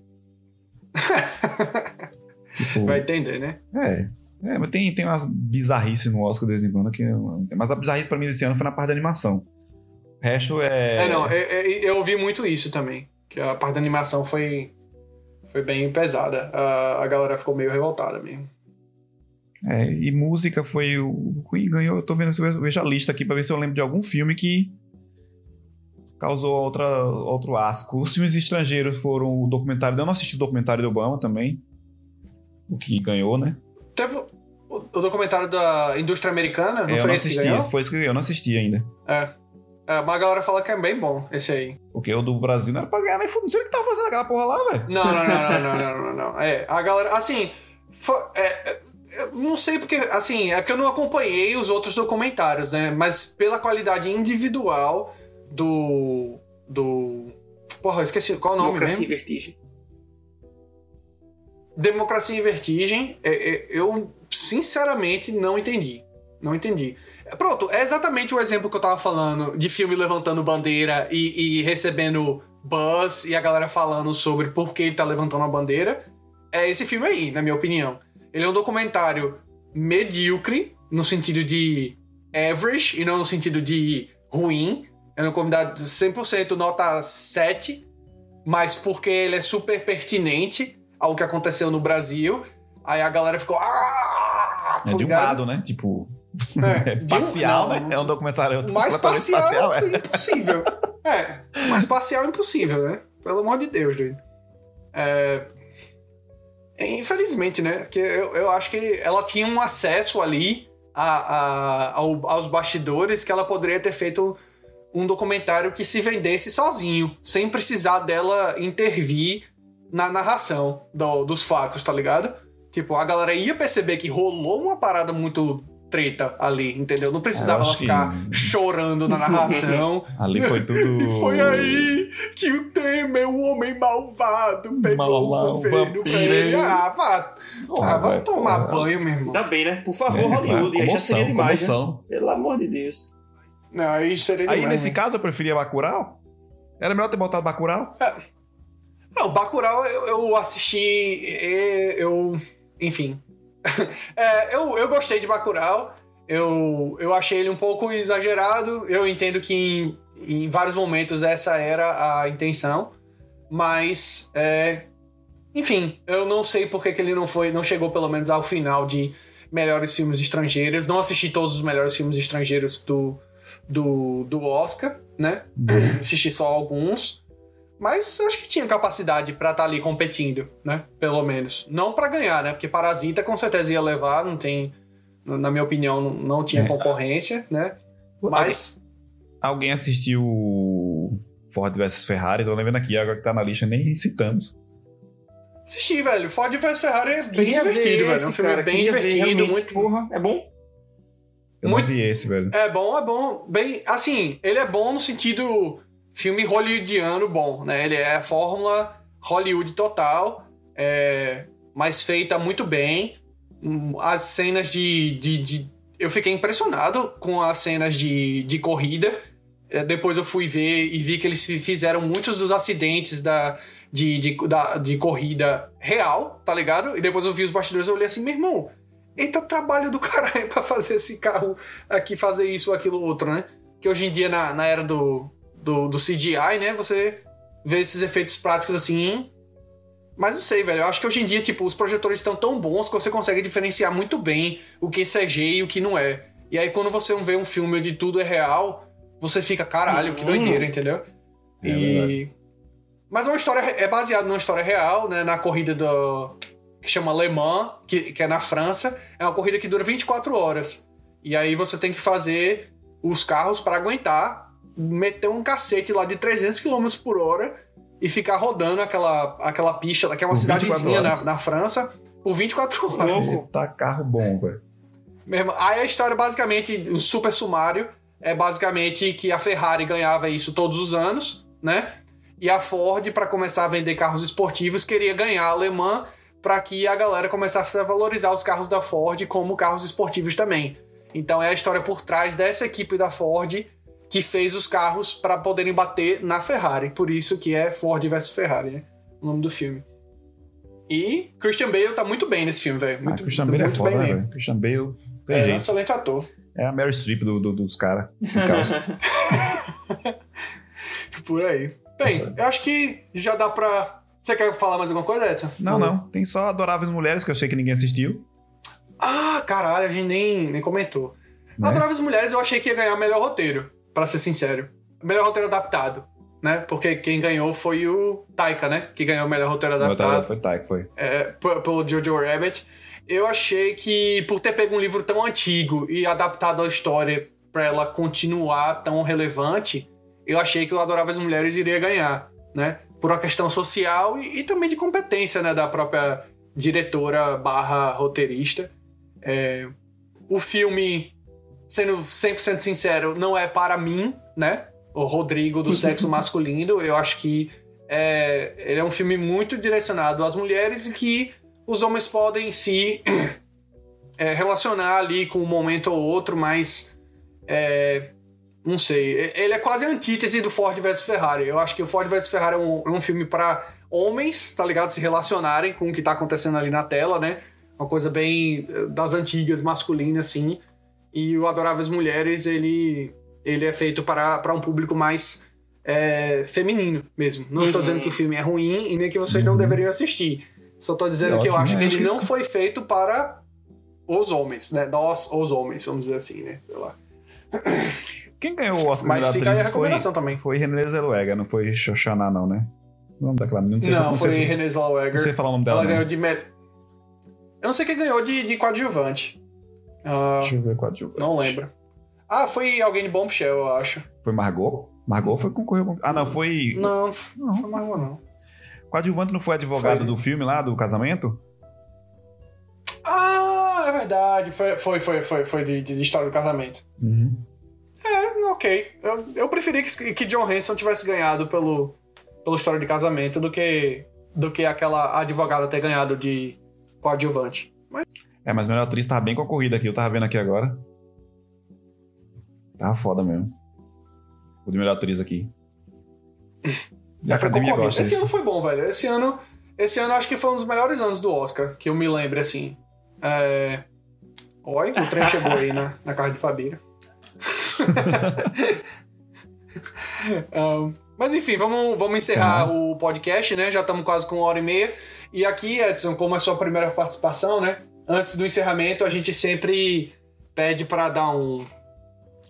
[SPEAKER 3] tipo,
[SPEAKER 1] Vai entender, né?
[SPEAKER 3] é. É, mas tem, tem umas bizarrices no Oscar de vez em quando que... Mas a bizarrice pra mim desse ano foi na parte da animação. O resto é...
[SPEAKER 1] É, não, eu, eu, eu ouvi muito isso também. Que a parte da animação foi, foi bem pesada. A, a galera ficou meio revoltada mesmo.
[SPEAKER 3] É, e música foi o Queen ganhou. Eu tô vendo se eu vejo a lista aqui pra ver se eu lembro de algum filme que causou outra, outro asco. Os filmes estrangeiros foram o documentário. Eu não assisti o documentário do Obama também. O que ganhou, né?
[SPEAKER 1] Teve o, o documentário da indústria americana, não
[SPEAKER 3] É, eu
[SPEAKER 1] foi
[SPEAKER 3] não
[SPEAKER 1] esse que
[SPEAKER 3] assisti.
[SPEAKER 1] ganhou?
[SPEAKER 3] esse Foi esse que eu não assisti ainda.
[SPEAKER 1] É. é. Mas a galera fala que é bem bom, esse aí.
[SPEAKER 3] Porque o do Brasil não era pra ganhar nem fundo. Não sei o que tava fazendo aquela porra lá, velho.
[SPEAKER 1] Não, não, não, não, não, não, não, não. É, a galera, assim, fo- é, é, eu não sei porque, assim, é porque eu não acompanhei os outros documentários, né? Mas pela qualidade individual do. do. Porra, eu esqueci qual é o nome
[SPEAKER 2] Democracia
[SPEAKER 1] mesmo?
[SPEAKER 2] e Vertigem.
[SPEAKER 1] Democracia em Vertigem, é, é, eu sinceramente não entendi. Não entendi. Pronto, é exatamente o exemplo que eu tava falando de filme levantando bandeira e, e recebendo buzz e a galera falando sobre por que ele tá levantando a bandeira. É esse filme aí, na minha opinião. Ele é um documentário medíocre, no sentido de average e não no sentido de ruim. É um documentário 100% nota 7, mas porque ele é super pertinente ao que aconteceu no Brasil. Aí a galera ficou. Ah!
[SPEAKER 3] É de um lado, né? Tipo. É, é parcial, um, né? É um documentário.
[SPEAKER 1] Mais parcial, parcial é impossível. é, mais parcial é impossível, né? Pelo amor de Deus, gente. É, Infelizmente, né? Porque eu, eu acho que ela tinha um acesso ali a, a, ao, aos bastidores que ela poderia ter feito um documentário que se vendesse sozinho, sem precisar dela intervir na narração do, dos fatos, tá ligado? Tipo, a galera ia perceber que rolou uma parada muito treta ali, entendeu? Não precisava ela ficar que... chorando na narração.
[SPEAKER 3] ali foi tudo.
[SPEAKER 1] foi aí que o Temer, o homem malvado, pegou o governo pra ele. Ah, vá, oh, ah, vá tomar banho, meu irmão.
[SPEAKER 2] Tá bem, né? Por favor, é, Hollywood, aí já seria demais, né? Pelo amor de Deus.
[SPEAKER 1] Não, aí seria demais.
[SPEAKER 3] Aí, nesse né? caso, eu preferia Bacurau? Era melhor ter botado Bacurau? É.
[SPEAKER 1] Não, Bacurau eu, eu assisti, eu... Enfim, é, eu, eu gostei de Bacurau. Eu, eu achei ele um pouco exagerado. Eu entendo que em, em vários momentos essa era a intenção. Mas, é, enfim, eu não sei porque que ele não foi, não chegou pelo menos ao final de melhores filmes estrangeiros. Não assisti todos os melhores filmes estrangeiros do, do, do Oscar, né? Uhum. Assisti só alguns. Mas acho que tinha capacidade para estar tá ali competindo, né? Pelo menos. Não para ganhar, né? Porque Parasita com certeza ia levar, não tem. Na minha opinião, não tinha é. concorrência, né? Mas.
[SPEAKER 3] Alguém assistiu Ford vs Ferrari? Tô lembrando aqui, agora que tá na lista, nem citamos.
[SPEAKER 1] Assisti, velho. Ford vs Ferrari é bem queria divertido, velho. É um filme cara, bem divertido, muito.
[SPEAKER 2] Porra, é bom?
[SPEAKER 3] Eu muito... não vi esse, velho.
[SPEAKER 1] É bom, é bom. Bem, assim, ele é bom no sentido filme hollywoodiano bom, né? Ele é a fórmula Hollywood total, é, mas feita muito bem. As cenas de, de, de, Eu fiquei impressionado com as cenas de, de corrida. É, depois eu fui ver e vi que eles fizeram muitos dos acidentes da, de, de, da, de corrida real, tá ligado? E depois eu vi os bastidores e olhei assim, meu irmão, eita trabalho do caralho pra fazer esse carro aqui, fazer isso, aquilo, outro, né? Que hoje em dia, na, na era do, do, do CGI, né? Você vê esses efeitos práticos assim. Mas não sei, velho. Eu acho que hoje em dia, tipo, os projetores estão tão bons que você consegue diferenciar muito bem o que é CG e o que não é. E aí, quando você vê um filme onde tudo é real, você fica, caralho, que doideira, entendeu? É e. Verdade. Mas é uma história. É baseado numa história real, né? Na corrida do. que chama Le Mans, que, que é na França. É uma corrida que dura 24 horas. E aí você tem que fazer os carros para aguentar meter um cacete lá de 300 km por hora e ficar rodando aquela, aquela pista, que é uma cidadezinha na, na, França, por 24 horas.
[SPEAKER 3] Tá carro bom, velho.
[SPEAKER 1] Aí a história, basicamente, o super sumário, é basicamente que a Ferrari ganhava isso todos os anos, né? E a Ford, para começar a vender carros esportivos, queria ganhar a Alemã para que a galera começasse a valorizar os carros da Ford como carros esportivos também. Então é a história por trás dessa equipe da Ford que fez os carros para poderem bater na Ferrari. Por isso que é Ford versus Ferrari, né? O nome do filme. E Christian Bale tá muito bem nesse filme, velho. Muito,
[SPEAKER 3] ah, Christian Bale é foda, né, velho? Christian Bale
[SPEAKER 1] tem é, um excelente ator.
[SPEAKER 3] É a Mary Streep do, do, dos caras.
[SPEAKER 1] Por aí. Bem, Nossa. eu acho que já dá pra. Você quer falar mais alguma coisa, Edson?
[SPEAKER 3] Não, não. Tem só Adoráveis Mulheres, que eu sei que ninguém assistiu.
[SPEAKER 1] Ah, caralho, a gente nem, nem comentou. Né? Adoráveis Mulheres eu achei que ia ganhar melhor roteiro para ser sincero. Melhor roteiro adaptado, né? Porque quem ganhou foi o Taika, né? Que ganhou o melhor roteiro adaptado.
[SPEAKER 3] Foi Taika, foi.
[SPEAKER 1] É, pelo Jojo Rabbit. Eu achei que, por ter pego um livro tão antigo e adaptado a história para ela continuar tão relevante, eu achei que o Adoráveis Mulheres iria ganhar, né? Por uma questão social e, e também de competência, né? Da própria diretora barra roteirista. É, o filme sendo 100% sincero, não é para mim, né? O Rodrigo do sexo masculino. Eu acho que é, ele é um filme muito direcionado às mulheres e que os homens podem se é, relacionar ali com um momento ou outro, mas é, não sei. Ele é quase a antítese do Ford vs Ferrari. Eu acho que o Ford vs Ferrari é um, é um filme para homens, tá ligado? Se relacionarem com o que tá acontecendo ali na tela, né? Uma coisa bem eh, das antigas, masculina, assim. E o Adoráveis Mulheres, ele, ele é feito para, para um público mais é, feminino mesmo. Não uhum. estou dizendo que o filme é ruim e nem que vocês não uhum. deveriam assistir. Só estou dizendo que eu acho que ele não foi feito para os homens, né? Nós, os homens, vamos dizer assim, né? Sei lá.
[SPEAKER 3] Quem ganhou o Oscar
[SPEAKER 1] Mas fica aí a recomendação
[SPEAKER 3] foi,
[SPEAKER 1] também.
[SPEAKER 3] Foi René Zellweger, não foi Shoshana, não, né? O nome daquela menina.
[SPEAKER 1] Não, não, foi René Zellweger. Não
[SPEAKER 3] sei falar o nome dela.
[SPEAKER 1] Ela não. ganhou de. Me... Eu não sei quem ganhou de, de coadjuvante.
[SPEAKER 3] Uh, Deixa eu ver coadjuvante.
[SPEAKER 1] Não lembro. Ah, foi alguém de Bombshell, eu acho.
[SPEAKER 3] Foi Margot? Margot foi concorreu. Ah, não, foi.
[SPEAKER 1] Não, não foi Margot, não.
[SPEAKER 3] Coadjuvante não foi advogado foi. do filme lá, do casamento?
[SPEAKER 1] Ah, é verdade. Foi, foi, foi, foi, foi de, de história do casamento.
[SPEAKER 3] Uhum.
[SPEAKER 1] É, ok. Eu, eu preferi que, que John Hanson tivesse ganhado pelo, pelo história de casamento do que, do que aquela advogada ter ganhado de coadjuvante. Mas...
[SPEAKER 3] É, mas a melhor atriz tava bem concorrida aqui, eu tava vendo aqui agora. Tava foda mesmo. O de melhor atriz aqui.
[SPEAKER 1] E a academia gosta Esse disso. ano foi bom, velho. Esse ano, esse ano acho que foi um dos melhores anos do Oscar, que eu me lembro, assim. É... Oi, o trem chegou aí na, na casa de Fabira. um, mas enfim, vamos, vamos encerrar o podcast, né? Já estamos quase com uma hora e meia. E aqui, Edson, como é a sua primeira participação, né? Antes do encerramento, a gente sempre pede para dar um,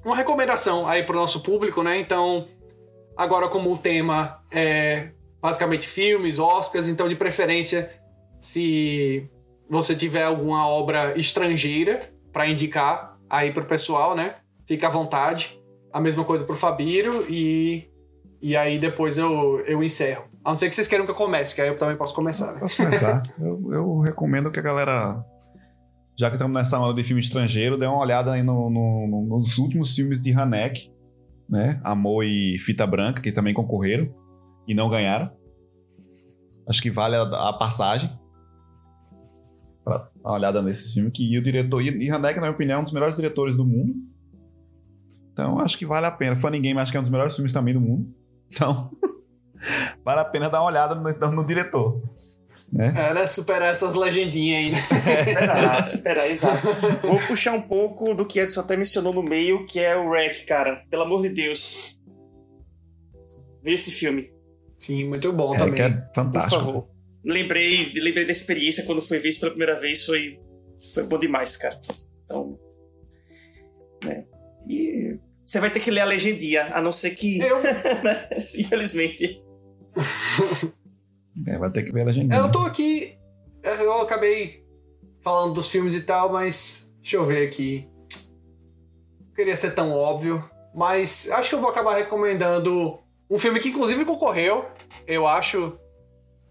[SPEAKER 1] uma recomendação aí para o nosso público, né? Então, agora como o tema é basicamente filmes, Oscars, então de preferência, se você tiver alguma obra estrangeira para indicar aí pro pessoal, né? Fica à vontade. A mesma coisa pro Fabírio e, e aí depois eu, eu encerro. A não ser que vocês queiram que eu comece, que aí eu também posso começar. Né?
[SPEAKER 3] Posso começar. eu, eu recomendo que a galera, já que estamos nessa onda de filme estrangeiro, dê uma olhada aí no, no, nos últimos filmes de Hanek, né? Amor e Fita Branca, que também concorreram e não ganharam. Acho que vale a, a passagem pra dar uma olhada nesse filme. Que o diretor, e Hanek, na minha opinião, é um dos melhores diretores do mundo. Então, acho que vale a pena. Fã Ninguém, acho que é um dos melhores filmes também do mundo. Então, vale a pena dar uma olhada no, no diretor. Né?
[SPEAKER 1] É, né? Superar essas legendinhas aí, né?
[SPEAKER 2] Esperar, superar, exato. Vou puxar um pouco do que Edson até mencionou no meio, que é o Rec, cara. Pelo amor de Deus. Vê esse filme.
[SPEAKER 1] Sim, muito bom é, também.
[SPEAKER 3] Que é fantástico.
[SPEAKER 2] Por favor. Lembrei, lembrei da experiência quando foi visto pela primeira vez, foi, foi bom demais, cara. Então. Né? E você vai ter que ler a legendia, a não ser que.
[SPEAKER 1] Eu?
[SPEAKER 2] Né? Infelizmente.
[SPEAKER 3] É, vai ter que ver a legendia.
[SPEAKER 1] Eu tô aqui. Eu acabei falando dos filmes e tal, mas. Deixa eu ver aqui. Não queria ser tão óbvio, mas acho que eu vou acabar recomendando um filme que inclusive concorreu, eu acho.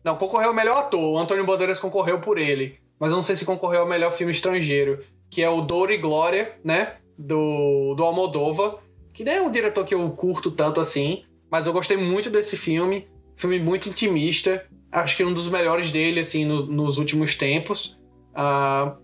[SPEAKER 1] Não, concorreu ao melhor ator. O Antônio Bandeiras concorreu por ele. Mas eu não sei se concorreu ao melhor filme estrangeiro. Que é o Dor e Glória, né? do, do Almodova, que nem é um diretor que eu curto tanto assim, mas eu gostei muito desse filme. Filme muito intimista. Acho que é um dos melhores dele, assim, no, nos últimos tempos. Uh,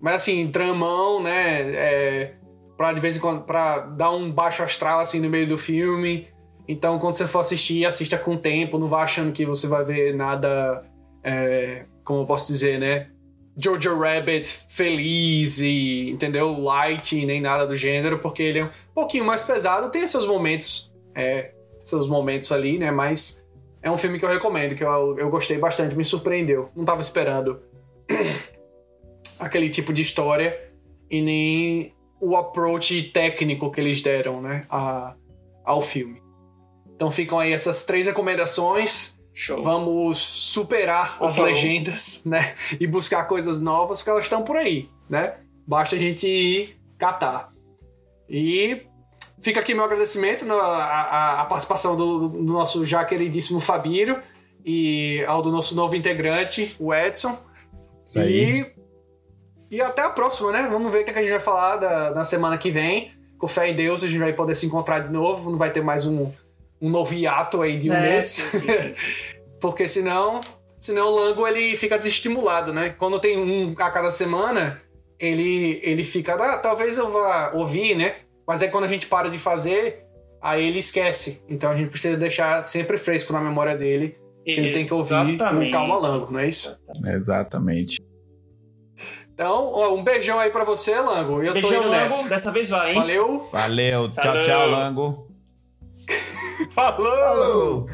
[SPEAKER 1] mas, assim, dramão, né? É, pra, de vez em quando, pra dar um baixo astral, assim, no meio do filme. Então, quando você for assistir, assista com tempo. Não vá achando que você vai ver nada... É, como eu posso dizer, né? Jojo Rabbit feliz e, entendeu? Light, nem nada do gênero, porque ele é um pouquinho mais pesado, tem seus momentos, é, seus momentos ali, né? Mas é um filme que eu recomendo, que eu, eu gostei bastante, me surpreendeu. Não tava esperando aquele tipo de história e nem o approach técnico que eles deram, né? A, ao filme. Então ficam aí essas três recomendações.
[SPEAKER 2] Show.
[SPEAKER 1] Vamos superar as legendas, né? E buscar coisas novas, porque elas estão por aí, né? Basta a gente ir catar. E fica aqui meu agradecimento na a, a participação do, do, nosso já queridíssimo Fabírio e ao do nosso novo integrante, o Edson.
[SPEAKER 3] Isso aí.
[SPEAKER 1] E, e até a próxima, né? Vamos ver o que a gente vai falar da, na semana que vem. Com fé em Deus, a gente vai poder se encontrar de novo. Não vai ter mais um, um novo hiato aí de um é, mês.
[SPEAKER 2] Sim, sim, sim,
[SPEAKER 1] Porque senão senão o Lango ele fica desestimulado, né? Quando tem um a cada semana, ele, ele fica, ah, talvez eu vá ouvir, né? Mas aí quando a gente para de fazer, aí ele esquece. Então a gente precisa deixar sempre fresco na memória dele. Que ele tem que ouvir com calma Lango, não é isso?
[SPEAKER 3] Exatamente.
[SPEAKER 1] Então, ó, um beijão aí pra você, Lango. Eu
[SPEAKER 2] Beijão,
[SPEAKER 1] tô indo
[SPEAKER 2] Lango.
[SPEAKER 1] nessa.
[SPEAKER 2] Dessa vez vai, hein?
[SPEAKER 1] Valeu.
[SPEAKER 3] Valeu. Tchau,
[SPEAKER 2] Falou.
[SPEAKER 3] tchau, Lango.
[SPEAKER 1] Falou.
[SPEAKER 3] Falou.